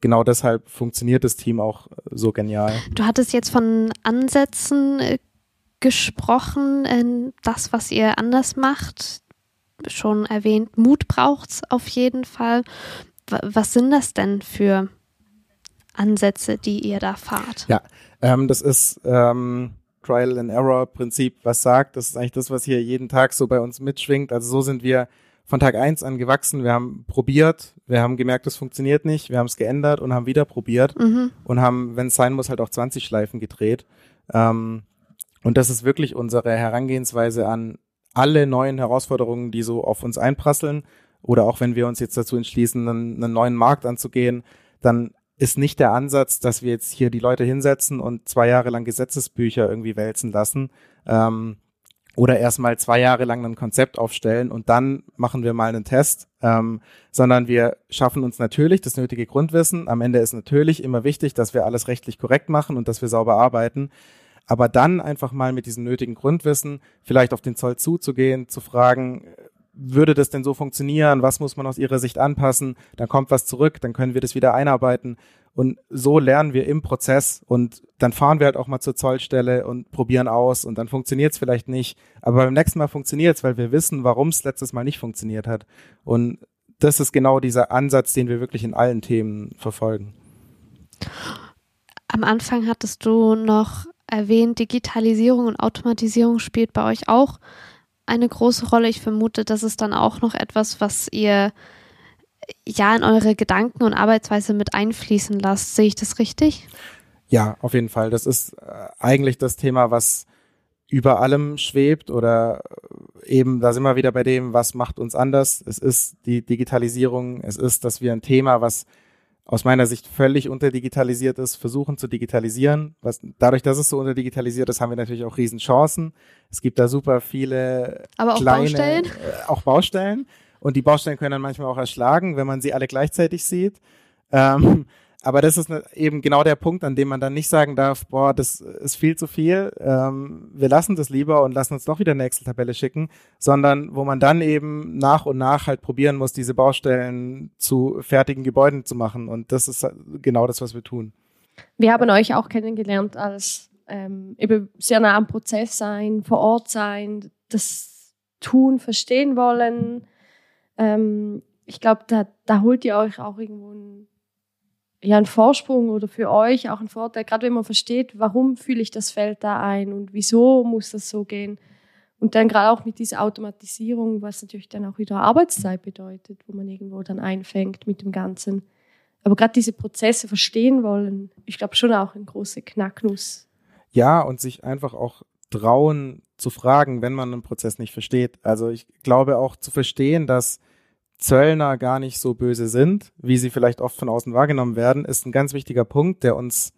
genau deshalb funktioniert das Team auch so genial. Du hattest jetzt von Ansätzen äh, gesprochen, äh, das, was ihr anders macht, schon erwähnt, Mut braucht's auf jeden Fall. Was sind das denn für Ansätze, die ihr da fahrt? Ja, ähm, das ist ähm, Trial and Error Prinzip, was sagt. Das ist eigentlich das, was hier jeden Tag so bei uns mitschwingt. Also so sind wir von Tag eins an gewachsen. Wir haben probiert, wir haben gemerkt, es funktioniert nicht, wir haben es geändert und haben wieder probiert mhm. und haben, wenn es sein muss, halt auch 20 Schleifen gedreht. Ähm, und das ist wirklich unsere Herangehensweise an alle neuen Herausforderungen, die so auf uns einprasseln. Oder auch wenn wir uns jetzt dazu entschließen, einen, einen neuen Markt anzugehen, dann ist nicht der Ansatz, dass wir jetzt hier die Leute hinsetzen und zwei Jahre lang Gesetzesbücher irgendwie wälzen lassen, ähm, oder erstmal zwei Jahre lang ein Konzept aufstellen und dann machen wir mal einen Test, ähm, sondern wir schaffen uns natürlich das nötige Grundwissen. Am Ende ist natürlich immer wichtig, dass wir alles rechtlich korrekt machen und dass wir sauber arbeiten. Aber dann einfach mal mit diesem nötigen Grundwissen vielleicht auf den Zoll zuzugehen, zu fragen, würde das denn so funktionieren? Was muss man aus Ihrer Sicht anpassen? Dann kommt was zurück, dann können wir das wieder einarbeiten. Und so lernen wir im Prozess und dann fahren wir halt auch mal zur Zollstelle und probieren aus und dann funktioniert es vielleicht nicht. Aber beim nächsten Mal funktioniert es, weil wir wissen, warum es letztes Mal nicht funktioniert hat. Und das ist genau dieser Ansatz, den wir wirklich in allen Themen verfolgen. Am Anfang hattest du noch erwähnt, Digitalisierung und Automatisierung spielt bei euch auch eine große Rolle. Ich vermute, das ist dann auch noch etwas, was ihr ja in eure Gedanken und Arbeitsweise mit einfließen lasst. Sehe ich das richtig? Ja, auf jeden Fall. Das ist äh, eigentlich das Thema, was über allem schwebt oder äh, eben, da sind wir wieder bei dem, was macht uns anders. Es ist die Digitalisierung. Es ist, dass wir ein Thema, was aus meiner Sicht völlig unterdigitalisiert ist, versuchen zu digitalisieren. Was, dadurch, dass es so unterdigitalisiert ist, haben wir natürlich auch Riesenchancen. Es gibt da super viele Aber auch kleine, Baustellen. Äh, auch Baustellen. Und die Baustellen können dann manchmal auch erschlagen, wenn man sie alle gleichzeitig sieht. Ähm, aber das ist ne, eben genau der Punkt, an dem man dann nicht sagen darf, boah, das ist viel zu viel, ähm, wir lassen das lieber und lassen uns doch wieder eine Excel-Tabelle schicken, sondern wo man dann eben nach und nach halt probieren muss, diese Baustellen zu fertigen Gebäuden zu machen. Und das ist genau das, was wir tun. Wir haben euch auch kennengelernt als ähm, eben sehr nah am Prozess sein, vor Ort sein, das tun, verstehen wollen, ähm, ich glaube, da, da holt ihr euch auch irgendwo einen, ja, einen Vorsprung oder für euch auch einen Vorteil, gerade wenn man versteht, warum fühle ich das Feld da ein und wieso muss das so gehen. Und dann gerade auch mit dieser Automatisierung, was natürlich dann auch wieder Arbeitszeit bedeutet, wo man irgendwo dann einfängt mit dem Ganzen. Aber gerade diese Prozesse verstehen wollen, ich glaube schon auch ein großer Knacknuss. Ja, und sich einfach auch trauen zu fragen, wenn man einen Prozess nicht versteht. Also ich glaube auch zu verstehen, dass Zöllner gar nicht so böse sind, wie sie vielleicht oft von außen wahrgenommen werden, ist ein ganz wichtiger Punkt, der uns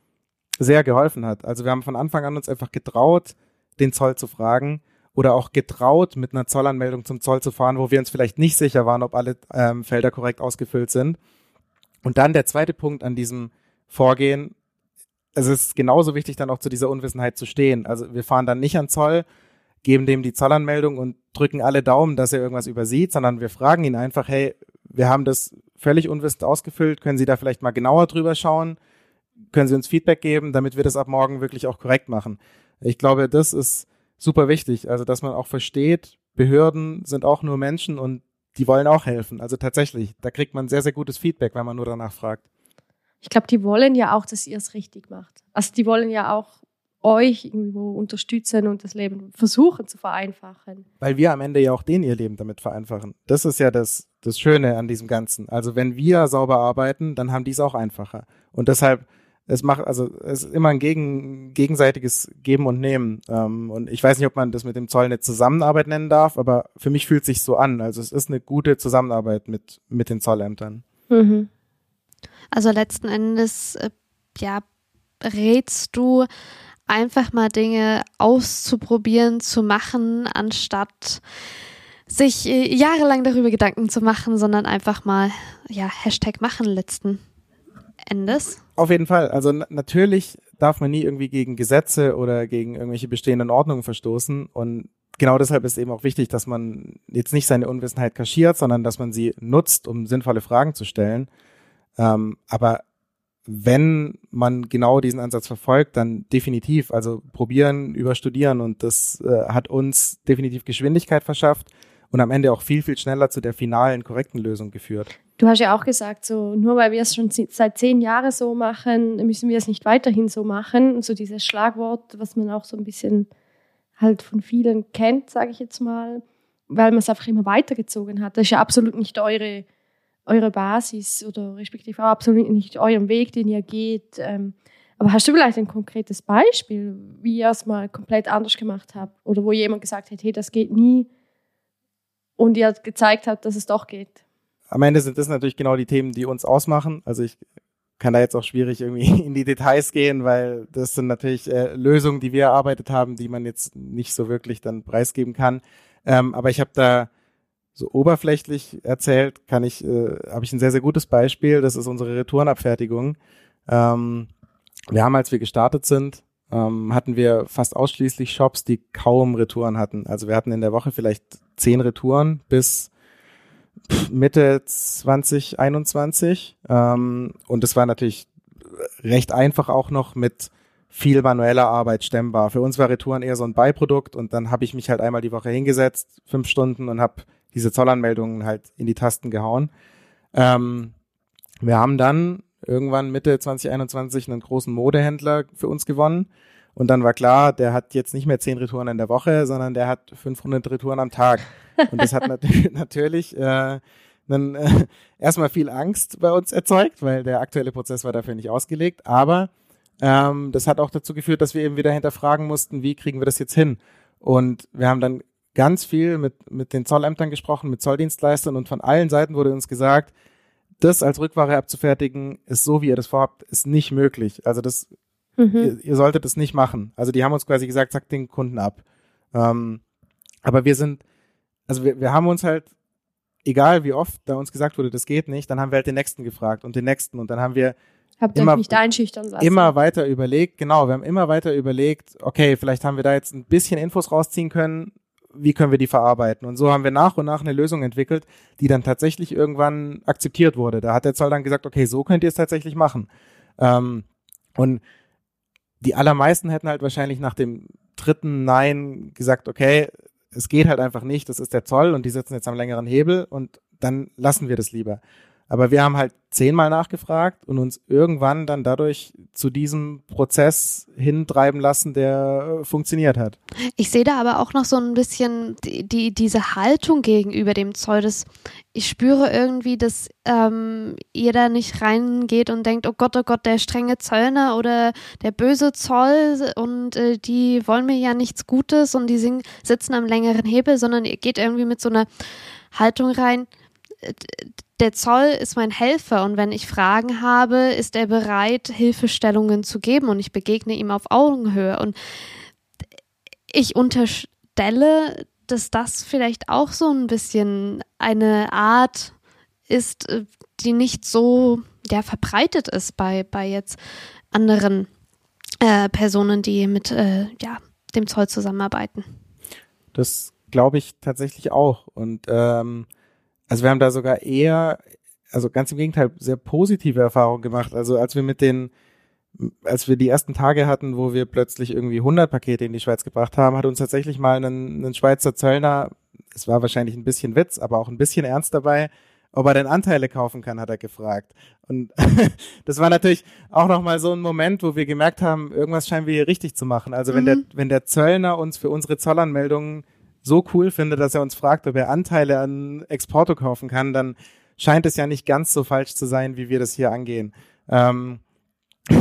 sehr geholfen hat. Also wir haben von Anfang an uns einfach getraut, den Zoll zu fragen oder auch getraut, mit einer Zollanmeldung zum Zoll zu fahren, wo wir uns vielleicht nicht sicher waren, ob alle ähm, Felder korrekt ausgefüllt sind. Und dann der zweite Punkt an diesem Vorgehen es ist genauso wichtig, dann auch zu dieser Unwissenheit zu stehen. Also wir fahren dann nicht an Zoll, geben dem die Zollanmeldung und drücken alle Daumen, dass er irgendwas übersieht, sondern wir fragen ihn einfach, hey, wir haben das völlig unwissend ausgefüllt, können Sie da vielleicht mal genauer drüber schauen? Können Sie uns Feedback geben, damit wir das ab morgen wirklich auch korrekt machen? Ich glaube, das ist super wichtig, also dass man auch versteht, Behörden sind auch nur Menschen und die wollen auch helfen. Also tatsächlich, da kriegt man sehr, sehr gutes Feedback, wenn man nur danach fragt ich glaube, die wollen ja auch, dass ihr es richtig macht. Also die wollen ja auch euch irgendwo unterstützen und das Leben versuchen zu vereinfachen. Weil wir am Ende ja auch denen ihr Leben damit vereinfachen. Das ist ja das, das Schöne an diesem Ganzen. Also wenn wir sauber arbeiten, dann haben die es auch einfacher. Und deshalb es macht, also es ist immer ein gegen, gegenseitiges Geben und Nehmen. Ähm, und ich weiß nicht, ob man das mit dem Zoll eine Zusammenarbeit nennen darf, aber für mich fühlt sich so an. Also es ist eine gute Zusammenarbeit mit, mit den Zollämtern. Mhm. Also letzten Endes, äh, ja, rätst du einfach mal Dinge auszuprobieren, zu machen, anstatt sich äh, jahrelang darüber Gedanken zu machen, sondern einfach mal, ja, Hashtag machen letzten Endes. Auf jeden Fall. Also natürlich darf man nie irgendwie gegen Gesetze oder gegen irgendwelche bestehenden Ordnungen verstoßen. Und genau deshalb ist eben auch wichtig, dass man jetzt nicht seine Unwissenheit kaschiert, sondern dass man sie nutzt, um sinnvolle Fragen zu stellen. Ähm, aber wenn man genau diesen Ansatz verfolgt, dann definitiv. Also probieren über studieren und das äh, hat uns definitiv Geschwindigkeit verschafft und am Ende auch viel, viel schneller zu der finalen, korrekten Lösung geführt. Du hast ja auch gesagt, so nur weil wir es schon seit zehn Jahren so machen, müssen wir es nicht weiterhin so machen. Und so dieses Schlagwort, was man auch so ein bisschen halt von vielen kennt, sage ich jetzt mal, weil man es einfach immer weitergezogen hat. Das ist ja absolut nicht eure, eure Basis oder respektive auch absolut nicht euren Weg, den ihr geht. Ähm, aber hast du vielleicht ein konkretes Beispiel, wie ihr es mal komplett anders gemacht habt oder wo jemand gesagt hat, hey, das geht nie und ihr gezeigt habt, dass es doch geht? am Ende sind das natürlich genau die Themen, die uns ausmachen. Also ich kann da jetzt auch schwierig irgendwie in die Details gehen, weil das sind natürlich äh, Lösungen, die wir erarbeitet haben, die man jetzt nicht so wirklich dann preisgeben kann. Ähm, aber ich habe da so oberflächlich erzählt, kann ich, äh, habe ich ein sehr, sehr gutes Beispiel. Das ist unsere Retourenabfertigung. Ähm, wir haben, als wir gestartet sind, ähm, hatten wir fast ausschließlich Shops, die kaum Retouren hatten. Also wir hatten in der Woche vielleicht zehn Retouren bis Mitte 2021. Ähm, und es war natürlich recht einfach auch noch mit viel manueller Arbeit stemmbar. Für uns war Retouren eher so ein Beiprodukt und dann habe ich mich halt einmal die Woche hingesetzt, fünf Stunden und habe diese Zollanmeldungen halt in die Tasten gehauen. Ähm, wir haben dann irgendwann Mitte 2021 einen großen Modehändler für uns gewonnen. Und dann war klar, der hat jetzt nicht mehr zehn Retouren in der Woche, sondern der hat 500 Retouren am Tag. Und das hat nat natürlich äh, dann äh, erstmal viel Angst bei uns erzeugt, weil der aktuelle Prozess war dafür nicht ausgelegt. Aber ähm, das hat auch dazu geführt, dass wir eben wieder hinterfragen mussten, wie kriegen wir das jetzt hin? Und wir haben dann ganz viel mit, mit den Zollämtern gesprochen, mit Zolldienstleistern und von allen Seiten wurde uns gesagt, das als Rückware abzufertigen, ist so, wie ihr das vorhabt, ist nicht möglich. Also das, mhm. ihr, ihr, solltet das nicht machen. Also die haben uns quasi gesagt, sagt den Kunden ab. Ähm, aber wir sind also wir, wir haben uns halt, egal wie oft da uns gesagt wurde, das geht nicht, dann haben wir halt den nächsten gefragt und den nächsten und dann haben wir Habt immer, nicht einschüchtern lassen? Immer weiter überlegt, genau, wir haben immer weiter überlegt, okay, vielleicht haben wir da jetzt ein bisschen Infos rausziehen können, wie können wir die verarbeiten? Und so haben wir nach und nach eine Lösung entwickelt, die dann tatsächlich irgendwann akzeptiert wurde. Da hat der Zoll dann gesagt, okay, so könnt ihr es tatsächlich machen. Ähm, und die allermeisten hätten halt wahrscheinlich nach dem dritten Nein gesagt, okay, es geht halt einfach nicht, das ist der Zoll und die sitzen jetzt am längeren Hebel und dann lassen wir das lieber. Aber wir haben halt zehnmal nachgefragt und uns irgendwann dann dadurch zu diesem Prozess hintreiben lassen, der äh, funktioniert hat. Ich sehe da aber auch noch so ein bisschen die, die diese Haltung gegenüber dem Zoll. Das, ich spüre irgendwie, dass ähm, ihr da nicht reingeht und denkt, oh Gott, oh Gott, der strenge Zöllner oder der böse Zoll und äh, die wollen mir ja nichts Gutes und die sing, sitzen am längeren Hebel, sondern ihr geht irgendwie mit so einer Haltung rein der Zoll ist mein Helfer und wenn ich Fragen habe, ist er bereit, Hilfestellungen zu geben und ich begegne ihm auf Augenhöhe. Und ich unterstelle, dass das vielleicht auch so ein bisschen eine Art ist, äh, die nicht so ja, verbreitet ist bei, bei jetzt anderen äh, Personen, die mit äh, ja, dem Zoll zusammenarbeiten. Das glaube ich tatsächlich auch. Und ähm, also wir haben da sogar eher, also ganz im Gegenteil, sehr positive Erfahrungen gemacht. Also als wir mit den, als wir die ersten Tage hatten, wo wir plötzlich irgendwie 100 Pakete in die Schweiz gebracht haben, hat uns tatsächlich mal ein, ein Schweizer Zöllner, es war wahrscheinlich ein bisschen Witz, aber auch ein bisschen ernst dabei, ob er denn Anteile kaufen kann, hat er gefragt. Und das war natürlich auch nochmal so ein Moment, wo wir gemerkt haben, irgendwas scheinen wir hier richtig zu machen. Also wenn mhm. der, wenn der Zöllner uns für unsere Zollanmeldungen so cool findet, dass er uns fragt, ob er Anteile an Exporto kaufen kann, dann scheint es ja nicht ganz so falsch zu sein, wie wir das hier angehen. Ähm,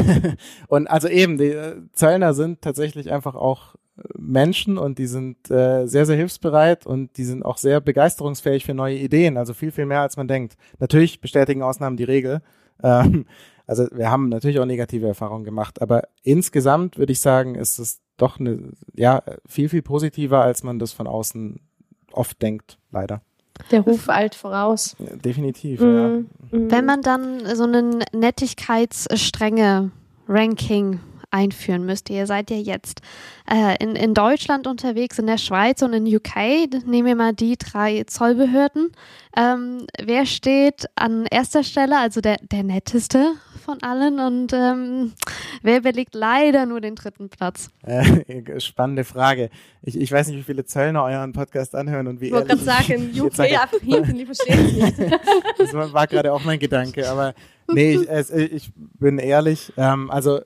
und also eben, die äh, Zöllner sind tatsächlich einfach auch äh, Menschen und die sind äh, sehr, sehr hilfsbereit und die sind auch sehr begeisterungsfähig für neue Ideen, also viel, viel mehr als man denkt. Natürlich bestätigen Ausnahmen die Regel. Ähm, also wir haben natürlich auch negative Erfahrungen gemacht, aber insgesamt würde ich sagen, ist es doch eine, ja, viel, viel positiver, als man das von außen oft denkt, leider. Der Ruf eilt voraus. Definitiv, Mhm. ja. Mhm. Wenn man dann so einen Nettigkeitsstrenge-Ranking einführen müsste, ihr seid ja jetzt äh, in, in Deutschland unterwegs, in der Schweiz und in UK, nehmen wir mal die drei Zollbehörden. Ähm, wer steht an erster Stelle, also der, der netteste von allen und ähm, wer belegt leider nur den dritten Platz? Äh, spannende Frage. Ich, ich weiß nicht, wie viele Zöllner euren Podcast anhören und wie Ich wollte gerade sagen, jetzt UK sage. einfach hinten, die verstehen es nicht. Das war, gerade auch mein Gedanke, aber nee, ich, es, ich bin ehrlich. Ähm, also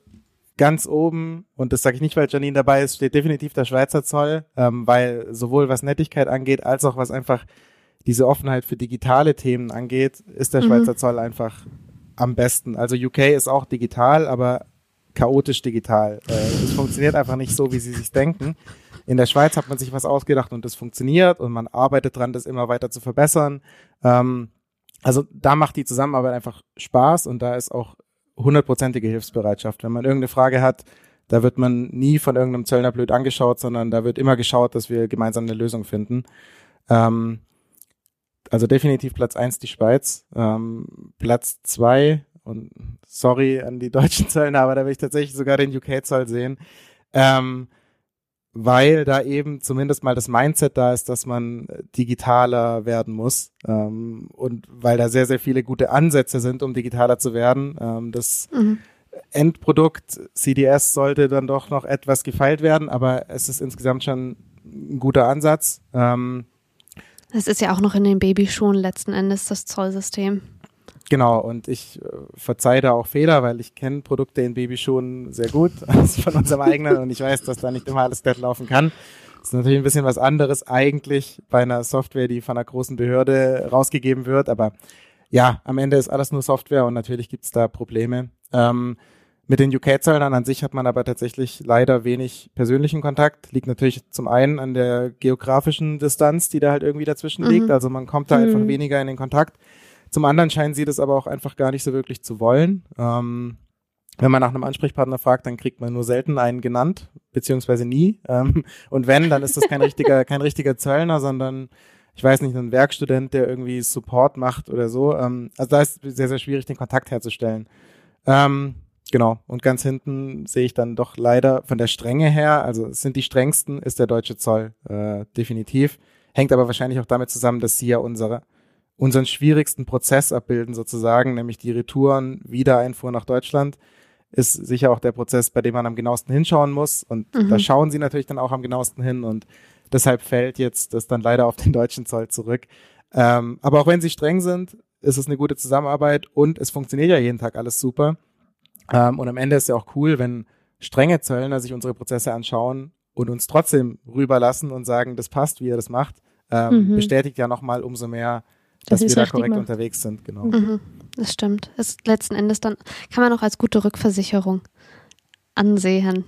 ganz oben, und das sage ich nicht, weil Janine dabei ist, steht definitiv der Schweizer Zoll, ähm, weil sowohl was Nettigkeit angeht, als auch was einfach diese Offenheit für digitale Themen angeht, ist der Mhm. Schweizer Zoll einfach am besten. Also UK ist auch digital, aber chaotisch digital. Äh, Es funktioniert einfach nicht so, wie sie sich denken. In der Schweiz hat man sich was ausgedacht und das funktioniert und man arbeitet dran, das immer weiter zu verbessern. Ähm, also da macht die Zusammenarbeit einfach Spaß und da ist auch hundertprozentige Hilfsbereitschaft. Wenn man irgendeine Frage hat, da wird man nie von irgendeinem Zöllner blöd angeschaut, sondern da wird immer geschaut, dass wir gemeinsam eine Lösung finden. Ähm, also definitiv Platz eins die Schweiz. Ähm, Platz zwei und sorry an die deutschen Zöllner, aber da will ich tatsächlich sogar den UK-Zoll sehen. Ähm, weil da eben zumindest mal das Mindset da ist, dass man äh, digitaler werden muss ähm, und weil da sehr, sehr viele gute Ansätze sind, um digitaler zu werden. Ähm, das Mhm. Endprodukt CDS sollte dann doch noch etwas gefeilt werden, aber es ist insgesamt schon ein guter Ansatz. Ähm, Das ist ja auch noch in den Babyschuhen letzten Endes das Zollsystem. Genau, und ich äh, verzeihe da auch Fehler, weil ich kenne Produkte in Babyschuhen sehr gut, also von unserem eigenen, und ich weiß, dass da nicht immer alles glatt laufen kann. Das ist natürlich ein bisschen was anderes eigentlich bei einer Software, die von einer großen Behörde rausgegeben wird, aber ja, am Ende ist alles nur Software und natürlich gibt's da Probleme. Ähm, mit den UK-Zöllnern an sich hat man aber tatsächlich leider wenig persönlichen Kontakt. Liegt natürlich zum einen an der geografischen Distanz, die da halt irgendwie dazwischen Mhm. liegt. Also man kommt da Mhm. einfach weniger in den Kontakt. Zum anderen scheinen sie das aber auch einfach gar nicht so wirklich zu wollen. Ähm, wenn man nach einem Ansprechpartner fragt, dann kriegt man nur selten einen genannt, beziehungsweise nie. Ähm, und wenn, dann ist das kein richtiger, kein richtiger Zöllner, sondern ich weiß nicht, ein Werkstudent, der irgendwie Support macht oder so. Ähm, also da ist es sehr, sehr schwierig, den Kontakt herzustellen. Ähm, genau. Und ganz hinten sehe ich dann doch leider von der Strenge her, also es sind die strengsten, ist der deutsche Zoll, äh, definitiv. Hängt aber wahrscheinlich auch damit zusammen, dass sie ja unsere, unseren schwierigsten Prozess abbilden sozusagen, nämlich die Retouren, Wiedereinfuhr nach Deutschland, ist sicher auch der Prozess, bei dem man am genauesten hinschauen muss. Und Mhm. da schauen sie natürlich dann auch am genauesten hin und deshalb fällt jetzt das dann leider auf den deutschen Zoll zurück. Ähm, aber auch wenn sie streng sind, ist es eine gute Zusammenarbeit und es funktioniert ja jeden Tag alles super. Ähm, und am Ende ist ja auch cool, wenn strenge Zöllner sich unsere Prozesse anschauen und uns trotzdem rüberlassen und sagen, das passt, wie ihr das macht, ähm, Mhm. bestätigt ja nochmal umso mehr, Dass dass wir da korrekt macht. unterwegs sind. Genau. Mhm, das stimmt. Ist letzten Endes dann, kann man auch als gute Rückversicherung ansehen.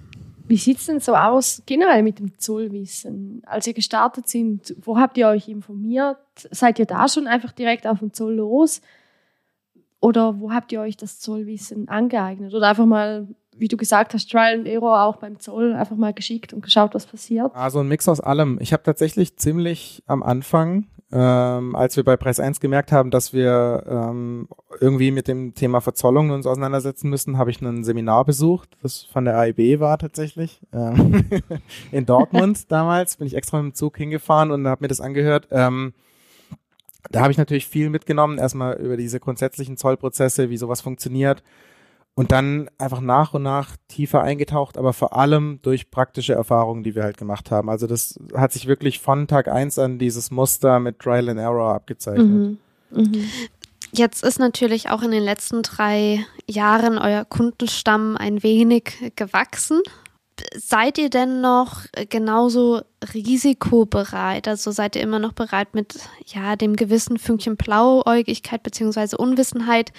Wie sieht's denn so aus generell mit dem Zollwissen? Als ihr gestartet sind, wo habt ihr euch informiert? Seid ihr da schon einfach direkt auf dem Zoll los? Oder wo habt ihr euch das Zollwissen angeeignet? Oder einfach mal, wie du gesagt hast, Trial and Error auch beim Zoll, einfach mal geschickt und geschaut, was passiert? Also ein Mix aus allem. Ich habe tatsächlich ziemlich am Anfang, ähm, als wir bei Preis 1 gemerkt haben, dass wir ähm, irgendwie mit dem Thema Verzollung uns auseinandersetzen müssen, habe ich ein Seminar besucht, das von der AIB war tatsächlich, ähm, in Dortmund damals. Bin ich extra mit dem Zug hingefahren und habe mir das angehört. Ähm, da habe ich natürlich viel mitgenommen, erstmal über diese grundsätzlichen Zollprozesse, wie sowas funktioniert. Und dann einfach nach und nach tiefer eingetaucht, aber vor allem durch praktische Erfahrungen, die wir halt gemacht haben. Also das hat sich wirklich von Tag eins an dieses Muster mit Trial and Error abgezeichnet. Mhm. Mhm. Jetzt ist natürlich auch in den letzten drei Jahren euer Kundenstamm ein wenig gewachsen. Seid ihr denn noch genauso risikobereit? Also seid ihr immer noch bereit mit ja dem gewissen Fünkchen Blauäugigkeit beziehungsweise Unwissenheit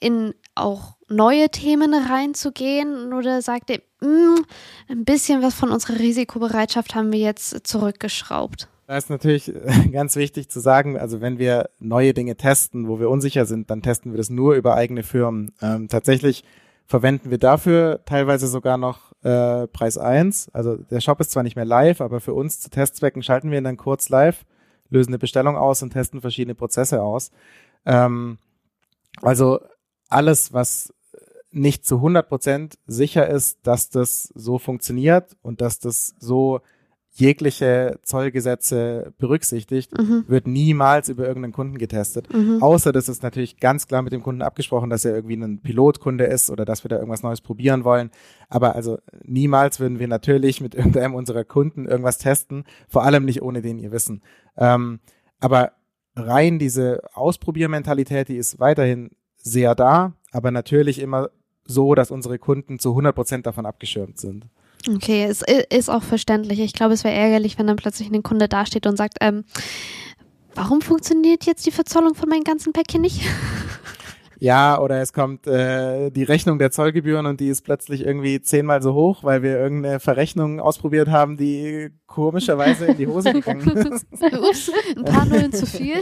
in auch neue Themen reinzugehen oder sagt ihr, mm, ein bisschen was von unserer Risikobereitschaft haben wir jetzt zurückgeschraubt? Da ist natürlich ganz wichtig zu sagen, also wenn wir neue Dinge testen, wo wir unsicher sind, dann testen wir das nur über eigene Firmen. Ähm, tatsächlich verwenden wir dafür teilweise sogar noch äh, Preis 1. Also der Shop ist zwar nicht mehr live, aber für uns zu Testzwecken schalten wir ihn dann kurz live, lösen eine Bestellung aus und testen verschiedene Prozesse aus. Ähm, also alles, was nicht zu 100 Prozent sicher ist, dass das so funktioniert und dass das so jegliche Zollgesetze berücksichtigt, mhm. wird niemals über irgendeinen Kunden getestet. Mhm. Außer das ist natürlich ganz klar mit dem Kunden abgesprochen, dass er irgendwie ein Pilotkunde ist oder dass wir da irgendwas Neues probieren wollen. Aber also niemals würden wir natürlich mit irgendeinem unserer Kunden irgendwas testen, vor allem nicht ohne den ihr Wissen. Ähm, aber rein diese Ausprobiermentalität, die ist weiterhin sehr da, aber natürlich immer so, dass unsere Kunden zu 100 Prozent davon abgeschirmt sind. Okay, es ist auch verständlich. Ich glaube, es wäre ärgerlich, wenn dann plötzlich ein Kunde dasteht und sagt, ähm, warum funktioniert jetzt die Verzollung von meinen ganzen Päckchen nicht? Ja, oder es kommt äh, die Rechnung der Zollgebühren und die ist plötzlich irgendwie zehnmal so hoch, weil wir irgendeine Verrechnung ausprobiert haben, die komischerweise in die Hose gegangen ist. Ups, ein paar Nullen zu viel.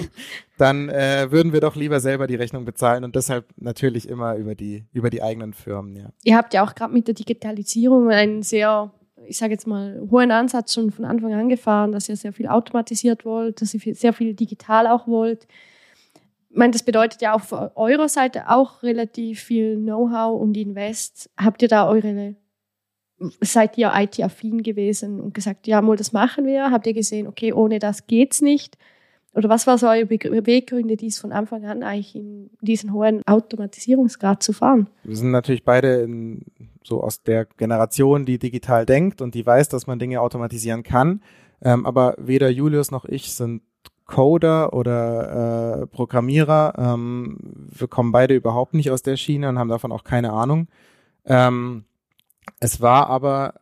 Dann äh, würden wir doch lieber selber die Rechnung bezahlen und deshalb natürlich immer über die, über die eigenen Firmen, ja. Ihr habt ja auch gerade mit der Digitalisierung einen sehr ich sage jetzt mal, hohen Ansatz schon von Anfang an gefahren, dass ihr sehr viel automatisiert wollt, dass ihr sehr viel digital auch wollt ich meine, das bedeutet ja auch von eurer Seite auch relativ viel Know-how und Invest. Habt ihr da eure, seid ihr IT-affin gewesen und gesagt, ja, mal, das machen wir? Habt ihr gesehen, okay, ohne das geht's nicht? Oder was war so eure Beweggründe, dies von Anfang an eigentlich in diesen hohen Automatisierungsgrad zu fahren? Wir sind natürlich beide in, so aus der Generation, die digital denkt und die weiß, dass man Dinge automatisieren kann. Ähm, aber weder Julius noch ich sind Coder oder äh, Programmierer. Ähm, wir kommen beide überhaupt nicht aus der Schiene und haben davon auch keine Ahnung. Ähm, es war aber,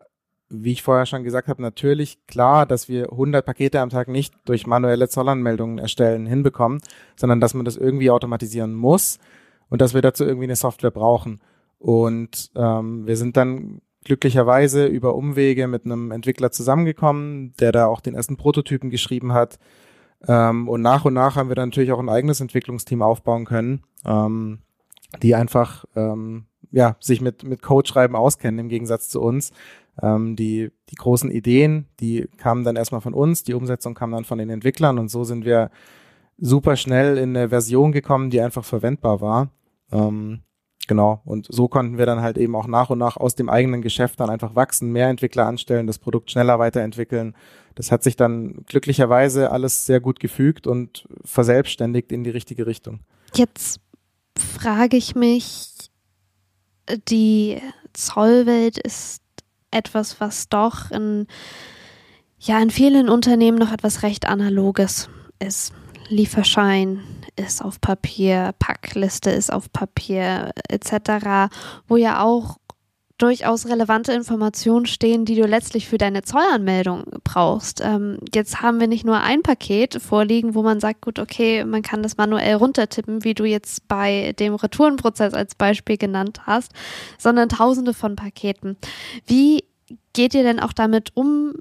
wie ich vorher schon gesagt habe, natürlich klar, dass wir 100 Pakete am Tag nicht durch manuelle Zollanmeldungen erstellen hinbekommen, sondern dass man das irgendwie automatisieren muss und dass wir dazu irgendwie eine Software brauchen. Und ähm, wir sind dann glücklicherweise über Umwege mit einem Entwickler zusammengekommen, der da auch den ersten Prototypen geschrieben hat, ähm, und nach und nach haben wir dann natürlich auch ein eigenes Entwicklungsteam aufbauen können, ähm, die einfach ähm, ja, sich mit, mit Codeschreiben auskennen im Gegensatz zu uns. Ähm, die, die großen Ideen, die kamen dann erstmal von uns, die Umsetzung kam dann von den Entwicklern und so sind wir super schnell in eine Version gekommen, die einfach verwendbar war. Ähm, genau. Und so konnten wir dann halt eben auch nach und nach aus dem eigenen Geschäft dann einfach wachsen, mehr Entwickler anstellen, das Produkt schneller weiterentwickeln das hat sich dann glücklicherweise alles sehr gut gefügt und verselbstständigt in die richtige Richtung. Jetzt frage ich mich, die Zollwelt ist etwas, was doch in, ja, in vielen Unternehmen noch etwas recht Analoges ist. Lieferschein ist auf Papier, Packliste ist auf Papier etc., wo ja auch durchaus relevante Informationen stehen, die du letztlich für deine Zollanmeldung brauchst. Ähm, jetzt haben wir nicht nur ein Paket vorliegen, wo man sagt, gut, okay, man kann das manuell runtertippen, wie du jetzt bei dem Retourenprozess als Beispiel genannt hast, sondern tausende von Paketen. Wie geht ihr denn auch damit um,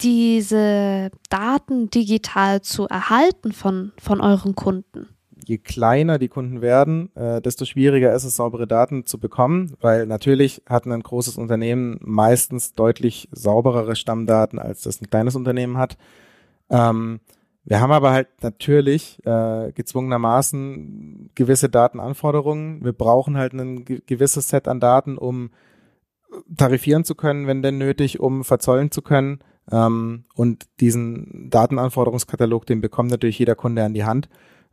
diese Daten digital zu erhalten von, von euren Kunden? je kleiner die Kunden werden, äh, desto schwieriger ist es, saubere Daten zu bekommen, weil natürlich hat ein großes Unternehmen meistens deutlich sauberere Stammdaten, als das ein kleines Unternehmen hat. Ähm, wir haben aber halt natürlich äh, gezwungenermaßen gewisse Datenanforderungen. Wir brauchen halt ein gewisses Set an Daten, um tarifieren zu können, wenn denn nötig, um verzollen zu können. Ähm, und diesen Datenanforderungskatalog, den bekommt natürlich jeder Kunde an die Hand.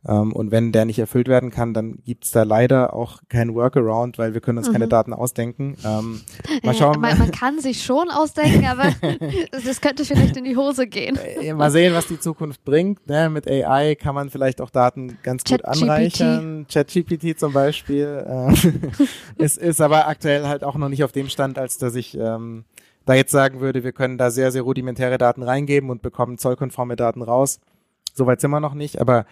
Ähm, und wenn der nicht erfüllt werden kann, dann gibt's da leider auch kein Workaround, weil wir können uns mhm. keine Daten ausdenken. Ähm, mal schauen. man, man, kann sich schon ausdenken, aber das könnte vielleicht in die Hose gehen. Äh, mal sehen, was die Zukunft bringt. Ne? Mit AI kann man vielleicht auch Daten ganz Chat gut anreichern. ChatGPT zum Beispiel. Ähm, es ist aber aktuell halt auch noch nicht auf dem Stand, als dass ich ähm, da jetzt sagen würde, wir können da sehr, sehr rudimentäre Daten reingeben und bekommen zollkonforme Daten raus. Soweit sind wir noch nicht, aber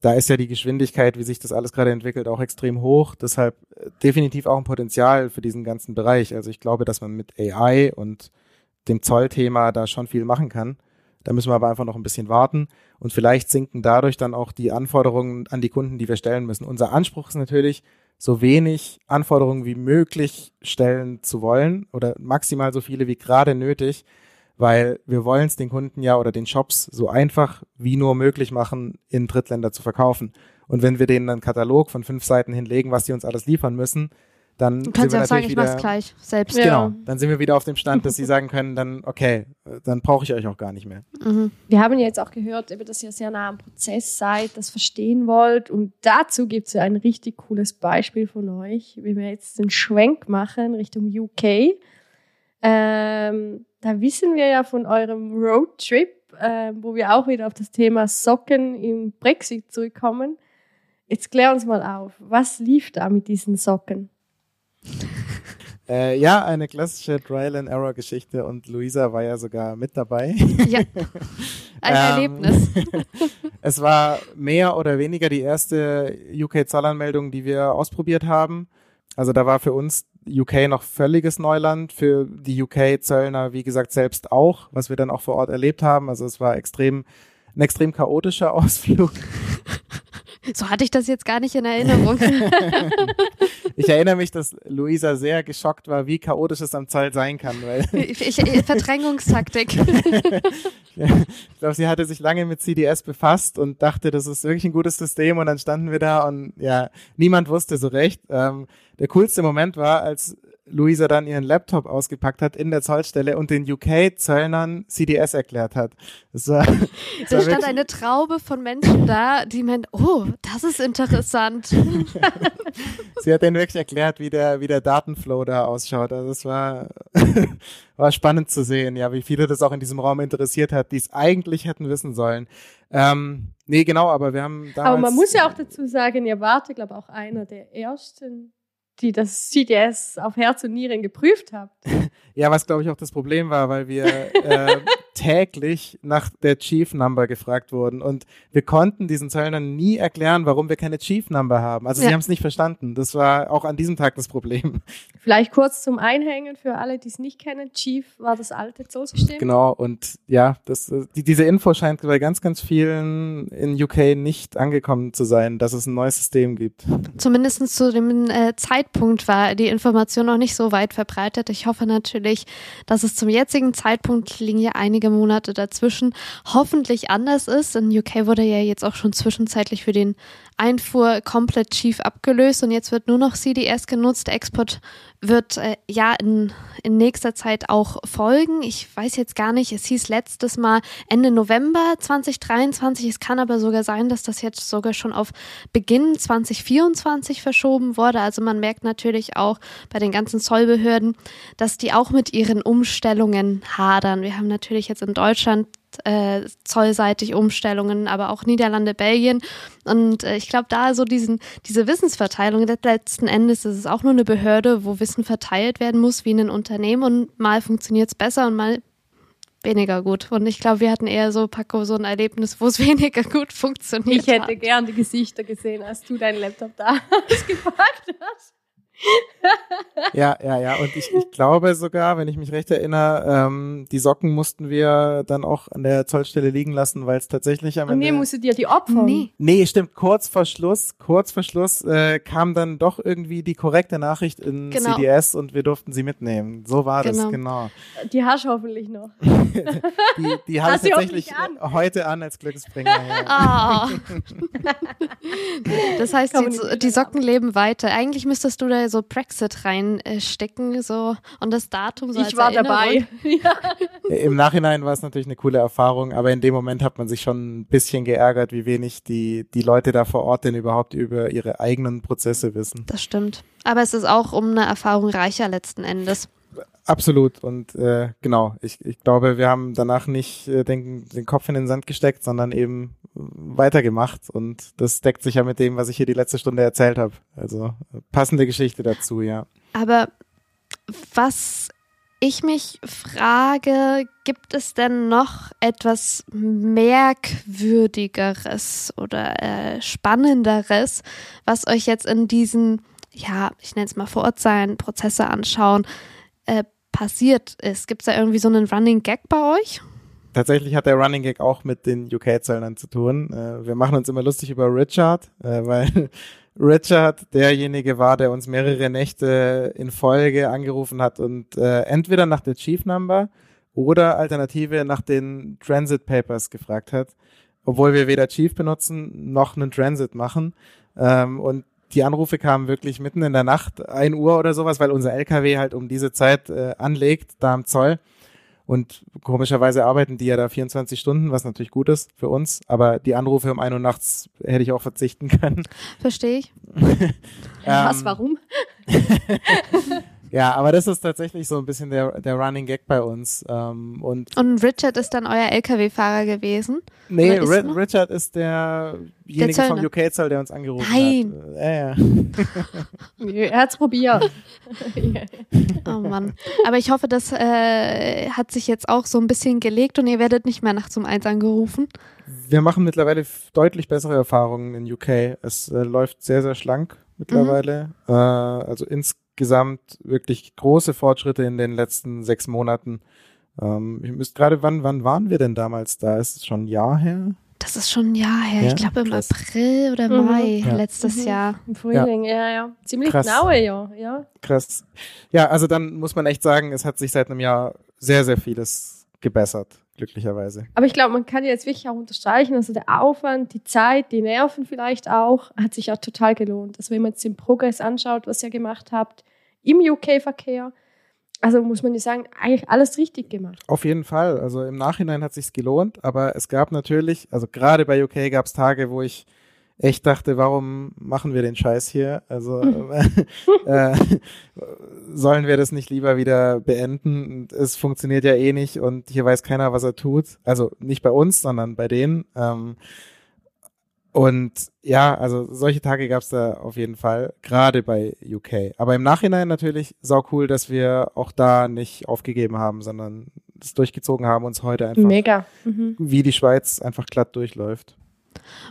da ist ja die Geschwindigkeit, wie sich das alles gerade entwickelt, auch extrem hoch. Deshalb äh, definitiv auch ein Potenzial für diesen ganzen Bereich. Also ich glaube, dass man mit AI und dem Zollthema da schon viel machen kann. Da müssen wir aber einfach noch ein bisschen warten und vielleicht sinken dadurch dann auch die Anforderungen an die Kunden, die wir stellen müssen. Unser Anspruch ist natürlich, so wenig Anforderungen wie möglich stellen zu wollen oder maximal so viele wie gerade nötig, weil wir wollen es den Kunden ja oder den Shops so einfach wie nur möglich machen, in Drittländer zu verkaufen. Und wenn wir denen einen Katalog von fünf Seiten hinlegen, was die uns alles liefern müssen, dann du kannst sind wir ja auch sagen, natürlich ich mach's wieder, gleich selbst. Ja. genau, dann sind wir wieder auf dem Stand, dass sie sagen können, dann okay, dann brauche ich euch auch gar nicht mehr. Mhm. Wir haben ja jetzt auch gehört, dass ihr sehr nah am Prozess seid, das verstehen wollt. Und dazu gibt es ja ein richtig cooles Beispiel von euch, wie wir jetzt den Schwenk machen Richtung UK. Ähm, da wissen wir ja von eurem Roadtrip, äh, wo wir auch wieder auf das Thema Socken im Brexit zurückkommen. Jetzt klär uns mal auf, was lief da mit diesen Socken? Äh, ja, eine klassische Trial-and-Error-Geschichte und Luisa war ja sogar mit dabei. Ja. Ein Ähm, Erlebnis. Es war mehr oder weniger die erste UK-Zollanmeldung, die wir ausprobiert haben. Also da war für uns UK noch völliges Neuland, für die UK-Zöllner, wie gesagt, selbst auch, was wir dann auch vor Ort erlebt haben. Also es war extrem, ein extrem chaotischer Ausflug. So hatte ich das jetzt gar nicht in Erinnerung. Ich erinnere mich, dass Luisa sehr geschockt war, wie chaotisch es am Zoll sein kann, weil ich, ich, Verdrängungstaktik. ich glaube, sie hatte sich lange mit CDS befasst und dachte, das ist wirklich ein gutes System und dann standen wir da und ja, niemand wusste so recht. Ähm, der coolste Moment war, als Luisa dann ihren Laptop ausgepackt hat in der Zollstelle und den UK-Zöllnern CDS erklärt hat. Das war, das Da war stand eine Traube von Menschen da, die meinen, oh, das ist interessant. sie hat denen wirklich erklärt, wie der, wie der Datenflow da ausschaut. Also es war, war spannend zu sehen, ja, wie viele das auch in diesem Raum interessiert hat, die es eigentlich hätten wissen sollen. Ähm, nee, genau, aber wir haben damals. Aber man muss ja auch dazu sagen, ihr wart, glaube auch einer der ersten, die das CDS auf Herz und Nieren geprüft habt. Ja, was glaube ich auch das Problem war, weil wir äh, täglich nach der Chief Number gefragt wurden und wir konnten diesen Zöllnern nie erklären, warum wir keine Chief Number haben. Also sie Ja. haben es nicht verstanden. Das war auch an diesem Tag das Problem. Vielleicht kurz zum Einhängen für alle, die es nicht kennen. Chief war das alte Zollsystem. Genau. Und ja, das, äh, die, diese Info scheint bei ganz, ganz vielen in UK nicht angekommen zu sein, dass es ein neues System gibt. Zumindest zu dem äh, Zeitpunkt war die Information noch nicht so weit verbreitet. Ich hoffe natürlich, dass es zum jetzigen Zeitpunkt liegen ja einige Monate dazwischen, hoffentlich anders ist. In UK wurde ja jetzt auch schon zwischenzeitlich für den Einfuhr komplett Chief abgelöst und jetzt wird nur noch CDS genutzt. Der Export wird äh, ja in, in nächster Zeit auch folgen. Ich weiß jetzt gar nicht, es hieß letztes Mal Ende November 2023. Es kann aber sogar sein, dass das jetzt sogar schon auf Beginn 2024 verschoben wurde. Also man merkt natürlich auch bei den ganzen Zollbehörden, dass die auch mit ihren Umstellungen hadern. Wir haben natürlich jetzt in Deutschland äh, zollseitig Umstellungen, aber auch Niederlande, Belgien. Und äh, ich glaube, da so diesen, diese Wissensverteilung, letzten Endes ist es auch nur eine Behörde, wo Wissen verteilt werden muss, wie in ein Unternehmen. Und mal funktioniert es besser und mal weniger gut. Und ich glaube, wir hatten eher so, Paco, so ein Erlebnis, wo es weniger gut funktioniert Ich hätte hat. gern die Gesichter gesehen, als du deinen Laptop da ausgepackt hast. Ja, ja, ja. Und ich, ich glaube sogar, wenn ich mich recht erinnere, ähm, die Socken mussten wir dann auch an der Zollstelle liegen lassen, weil es tatsächlich am Und Ende. mir musstet ihr die opfern. Nee. Nee, stimmt. Kurz vor Schluss, kurz vor Schluss äh, kam dann doch irgendwie die korrekte Nachricht in Genau. CDS und wir durften sie mitnehmen. So war das, Genau. genau. Die hast du hoffentlich noch. Die, die habe ich Hast sie tatsächlich hoffentlich heute an als Glücksbringer. Ja. Ah. das heißt, die, die Socken leben weiter. Eigentlich müsstest du da so Brexit reinstecken so und das Datum so als ich war Erinnerung. dabei. Im Nachhinein war es natürlich eine coole Erfahrung, aber in dem Moment hat man sich schon ein bisschen geärgert, wie wenig die, die Leute da vor Ort denn überhaupt über ihre eigenen Prozesse wissen. Das stimmt. Aber es ist auch um eine Erfahrung reicher letzten Endes. Absolut. Und äh, genau, ich, ich glaube, wir haben danach nicht äh, den, den Kopf in den Sand gesteckt, sondern eben weitergemacht. Und das deckt sich ja mit dem, was ich hier die letzte Stunde erzählt habe. Also passende Geschichte dazu, ja. Aber was ich mich frage, gibt es denn noch etwas merkwürdigeres oder äh, spannenderes, was euch jetzt in diesen, ja, ich nenne es mal vor Ort sein, Prozesse anschauen, äh, passiert ist? Gibt es da irgendwie so einen Running Gag bei euch? Tatsächlich hat der Running Gag auch mit den UK-Zöllnern zu tun. Äh, wir machen uns immer lustig über Richard, äh, weil Richard derjenige war, der uns mehrere Nächte in Folge angerufen hat und äh, entweder nach der Chief Number oder Alternative nach den Transit Papers gefragt hat, obwohl wir weder Chief benutzen noch einen Transit machen. Ähm, und die Anrufe kamen wirklich mitten in der Nacht, ein Uhr oder sowas, weil unser LKW halt um diese Zeit äh, anlegt, da am Zoll. Und komischerweise arbeiten die ja da 24 Stunden, was natürlich gut ist für uns. Aber die Anrufe um ein Uhr nachts hätte ich auch verzichten können. Verstehe ich. Was, ähm, warum? Ja, aber das ist tatsächlich so ein bisschen der, der Running Gag bei uns. Ähm, und, und Richard ist dann euer LKW-Fahrer gewesen? Nee, ist Ri Richard ist derjenige der vom UK-Zoll, der uns angerufen Nein. hat. Nein. Ja, ja. er hat's probiert. oh Mann. Aber ich hoffe, das äh, hat sich jetzt auch so ein bisschen gelegt und ihr werdet nicht mehr nachts um eins angerufen. Wir machen mittlerweile deutlich bessere Erfahrungen in UK. Es äh, läuft sehr, sehr schlank mittlerweile. Mhm. Äh, also insgesamt insgesamt wirklich große Fortschritte in den letzten sechs Monaten. Ähm, ich müsste gerade, wann, wann waren wir denn damals da? Ist es schon ein Jahr her? Das ist schon ein Jahr her. Ja? Ich glaube im Krass. April oder mhm. Mai ja. letztes mhm. Jahr. Im Frühling, ja, ja. ja. Ziemlich Krass. genaue Jahr, ja. Krass. Ja, also dann muss man echt sagen, es hat sich seit einem Jahr sehr, sehr vieles gebessert glücklicherweise. Aber ich glaube, man kann jetzt wirklich auch unterstreichen, also der Aufwand, die Zeit, die Nerven vielleicht auch, hat sich auch total gelohnt. Also wenn man jetzt den Progress anschaut, was ihr gemacht habt im UK-Verkehr, also muss man nicht sagen, eigentlich alles richtig gemacht. Auf jeden Fall. Also im Nachhinein hat sich's gelohnt, aber es gab natürlich, also gerade bei UK gab es Tage, wo ich echt dachte, warum machen wir den Scheiß hier? Also äh, sollen wir das nicht lieber wieder beenden? Es funktioniert ja eh nicht und hier weiß keiner, was er tut. Also nicht bei uns, sondern bei denen. Ähm, und ja, also solche Tage gab es da auf jeden Fall, gerade bei UK. Aber im Nachhinein natürlich sau cool, dass wir auch da nicht aufgegeben haben, sondern es durchgezogen haben, uns heute einfach Mega. Mhm. wie die Schweiz einfach glatt durchläuft.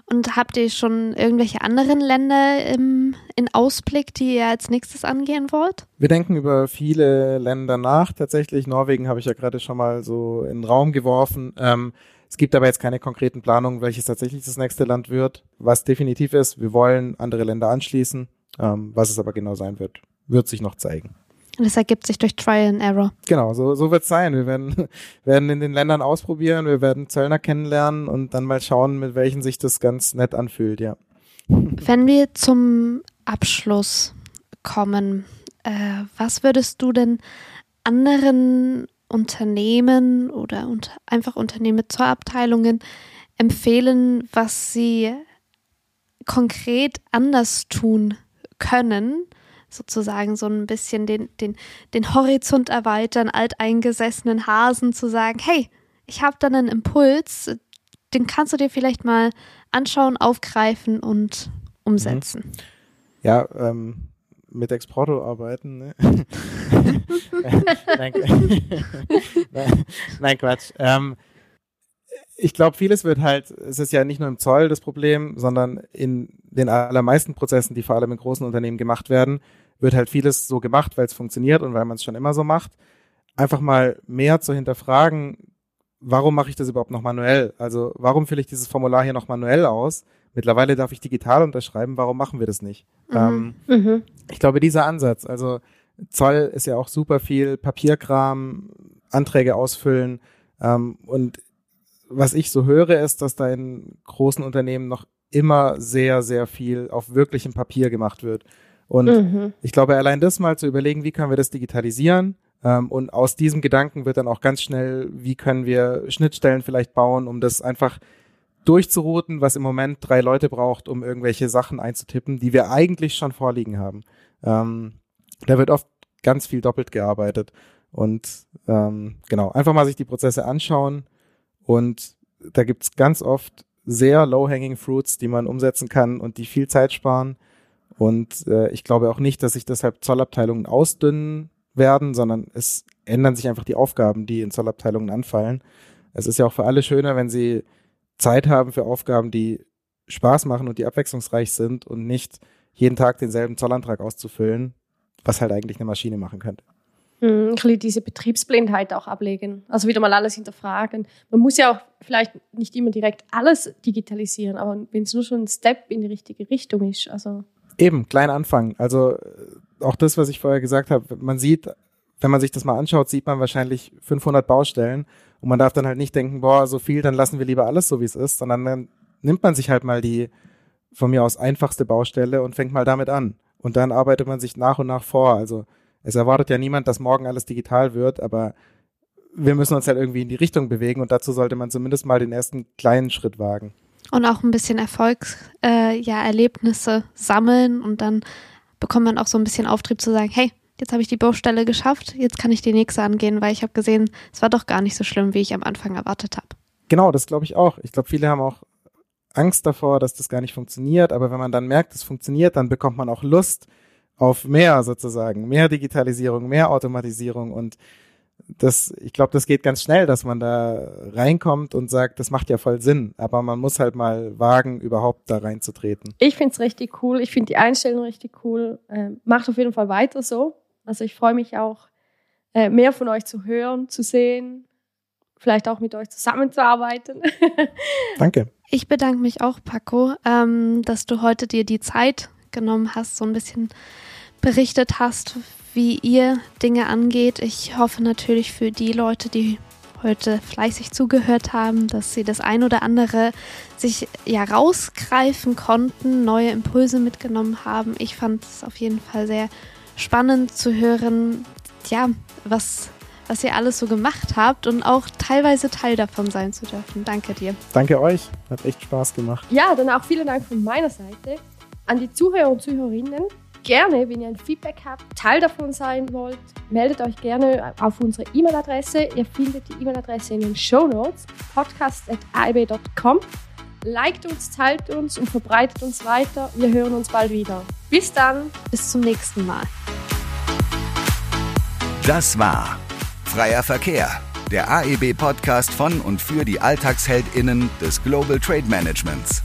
Und habt ihr schon irgendwelche anderen Länder im, in Ausblick, die ihr als nächstes angehen wollt? Wir denken über viele Länder nach. Tatsächlich, Norwegen habe ich ja gerade schon mal so in den Raum geworfen. Ähm, es gibt aber jetzt keine konkreten Planungen, welches tatsächlich das nächste Land wird. Was definitiv ist, wir wollen andere Länder anschließen. Ähm, was es aber genau sein wird, wird sich noch zeigen. Und das ergibt sich durch Trial and Error. Genau, so, so wird es sein. Wir werden, werden in den Ländern ausprobieren, wir werden Zöllner kennenlernen und dann mal schauen, mit welchen sich das ganz nett anfühlt, ja. Wenn wir zum Abschluss kommen, äh, was würdest du denn anderen Unternehmen oder unter, einfach Unternehmen mit Zollabteilungen empfehlen, was sie konkret anders tun können, sozusagen so ein bisschen den, den, den Horizont erweitern, alteingesessenen Hasen zu sagen, hey, ich habe da einen Impuls, den kannst du dir vielleicht mal anschauen, aufgreifen und umsetzen. Mhm. Ja, ähm, mit Exporto arbeiten. Ne? nein, nein, Quatsch. Ähm, ich glaube, vieles wird halt, es ist ja nicht nur im Zoll das Problem, sondern in den allermeisten Prozessen, die vor allem in großen Unternehmen gemacht werden, wird halt vieles so gemacht, weil es funktioniert und weil man es schon immer so macht. Einfach mal mehr zu hinterfragen, warum mache ich das überhaupt noch manuell? Also warum fülle ich dieses Formular hier noch manuell aus? Mittlerweile darf ich digital unterschreiben, warum machen wir das nicht? Mhm. Ähm, mhm. Ich glaube, dieser Ansatz, also Zoll ist ja auch super viel Papierkram, Anträge ausfüllen ähm, und was ich so höre, ist, dass da in großen Unternehmen noch immer sehr, sehr viel auf wirklichem Papier gemacht wird. Und mhm. ich glaube, allein das mal zu überlegen, wie können wir das digitalisieren? Ähm, und aus diesem Gedanken wird dann auch ganz schnell, wie können wir Schnittstellen vielleicht bauen, um das einfach durchzurouten, was im Moment drei Leute braucht, um irgendwelche Sachen einzutippen, die wir eigentlich schon vorliegen haben. Ähm, da wird oft ganz viel doppelt gearbeitet. Und ähm, genau, einfach mal sich die Prozesse anschauen, und da gibt's ganz oft sehr low-hanging fruits, die man umsetzen kann und die viel Zeit sparen. Und äh, ich glaube auch nicht, dass sich deshalb Zollabteilungen ausdünnen werden, sondern es ändern sich einfach die Aufgaben, die in Zollabteilungen anfallen. Es ist ja auch für alle schöner, wenn sie Zeit haben für Aufgaben, die Spaß machen und die abwechslungsreich sind und nicht jeden Tag denselben Zollantrag auszufüllen, was halt eigentlich eine Maschine machen könnte. Hm, ein bisschen diese Betriebsblindheit auch ablegen. Also wieder mal alles hinterfragen. Man muss ja auch vielleicht nicht immer direkt alles digitalisieren, aber wenn es nur schon ein Step in die richtige Richtung ist. Also Eben, klein anfangen. Also äh, auch das, was ich vorher gesagt habe, man sieht, wenn man sich das mal anschaut, sieht man wahrscheinlich 500 Baustellen und man darf dann halt nicht denken, boah, so viel, dann lassen wir lieber alles so, wie es ist, sondern dann nimmt man sich halt mal die von mir aus einfachste Baustelle und fängt mal damit an. Und dann arbeitet man sich nach und nach vor. Also es erwartet ja niemand, dass morgen alles digital wird, aber wir müssen uns halt irgendwie in die Richtung bewegen und dazu sollte man zumindest mal den ersten kleinen Schritt wagen. Und auch ein bisschen Erfolgserlebnisse äh, ja, Erlebnisse sammeln und dann bekommt man auch so ein bisschen Auftrieb zu sagen, hey, jetzt habe ich die Baustelle geschafft, jetzt kann ich die nächste angehen, weil ich habe gesehen, es war doch gar nicht so schlimm, wie ich am Anfang erwartet habe. Genau, das glaube ich auch. Ich glaube, viele haben auch Angst davor, dass das gar nicht funktioniert, aber wenn man dann merkt, es funktioniert, dann bekommt man auch Lust auf mehr sozusagen, mehr Digitalisierung, mehr Automatisierung und das, ich glaube, das geht ganz schnell, dass man da reinkommt und sagt, das macht ja voll Sinn, aber man muss halt mal wagen, überhaupt da reinzutreten. Ich finde es richtig cool, ich finde die Einstellung richtig cool. Äh, macht auf jeden Fall weiter so. Also ich freue mich auch, äh, mehr von euch zu hören, zu sehen, vielleicht auch mit euch zusammenzuarbeiten. Danke. Ich bedanke mich auch, Paco, ähm, dass du heute dir die Zeit genommen hast, so ein bisschen berichtet hast, wie ihr Dinge angeht. Ich hoffe natürlich für die Leute, die heute fleißig zugehört haben, dass sie das ein oder andere sich ja rausgreifen konnten, neue Impulse mitgenommen haben. Ich fand es auf jeden Fall sehr spannend zu hören, ja, was, was ihr alles so gemacht habt und auch teilweise Teil davon sein zu dürfen. Danke dir. Danke euch. Hat echt Spaß gemacht. Ja, dann auch vielen Dank von meiner Seite an die Zuhörer und Zuhörerinnen. Gerne, wenn ihr ein Feedback habt, Teil davon sein wollt, meldet euch gerne auf unsere E-Mail-Adresse. Ihr findet die E-Mail-Adresse in den Show Notes, podcast.aib.com. Liked uns, teilt uns und verbreitet uns weiter. Wir hören uns bald wieder. Bis dann. Bis zum nächsten Mal. Das war Freier Verkehr, der AEB-Podcast von und für die AlltagsheldInnen des Global Trade Managements.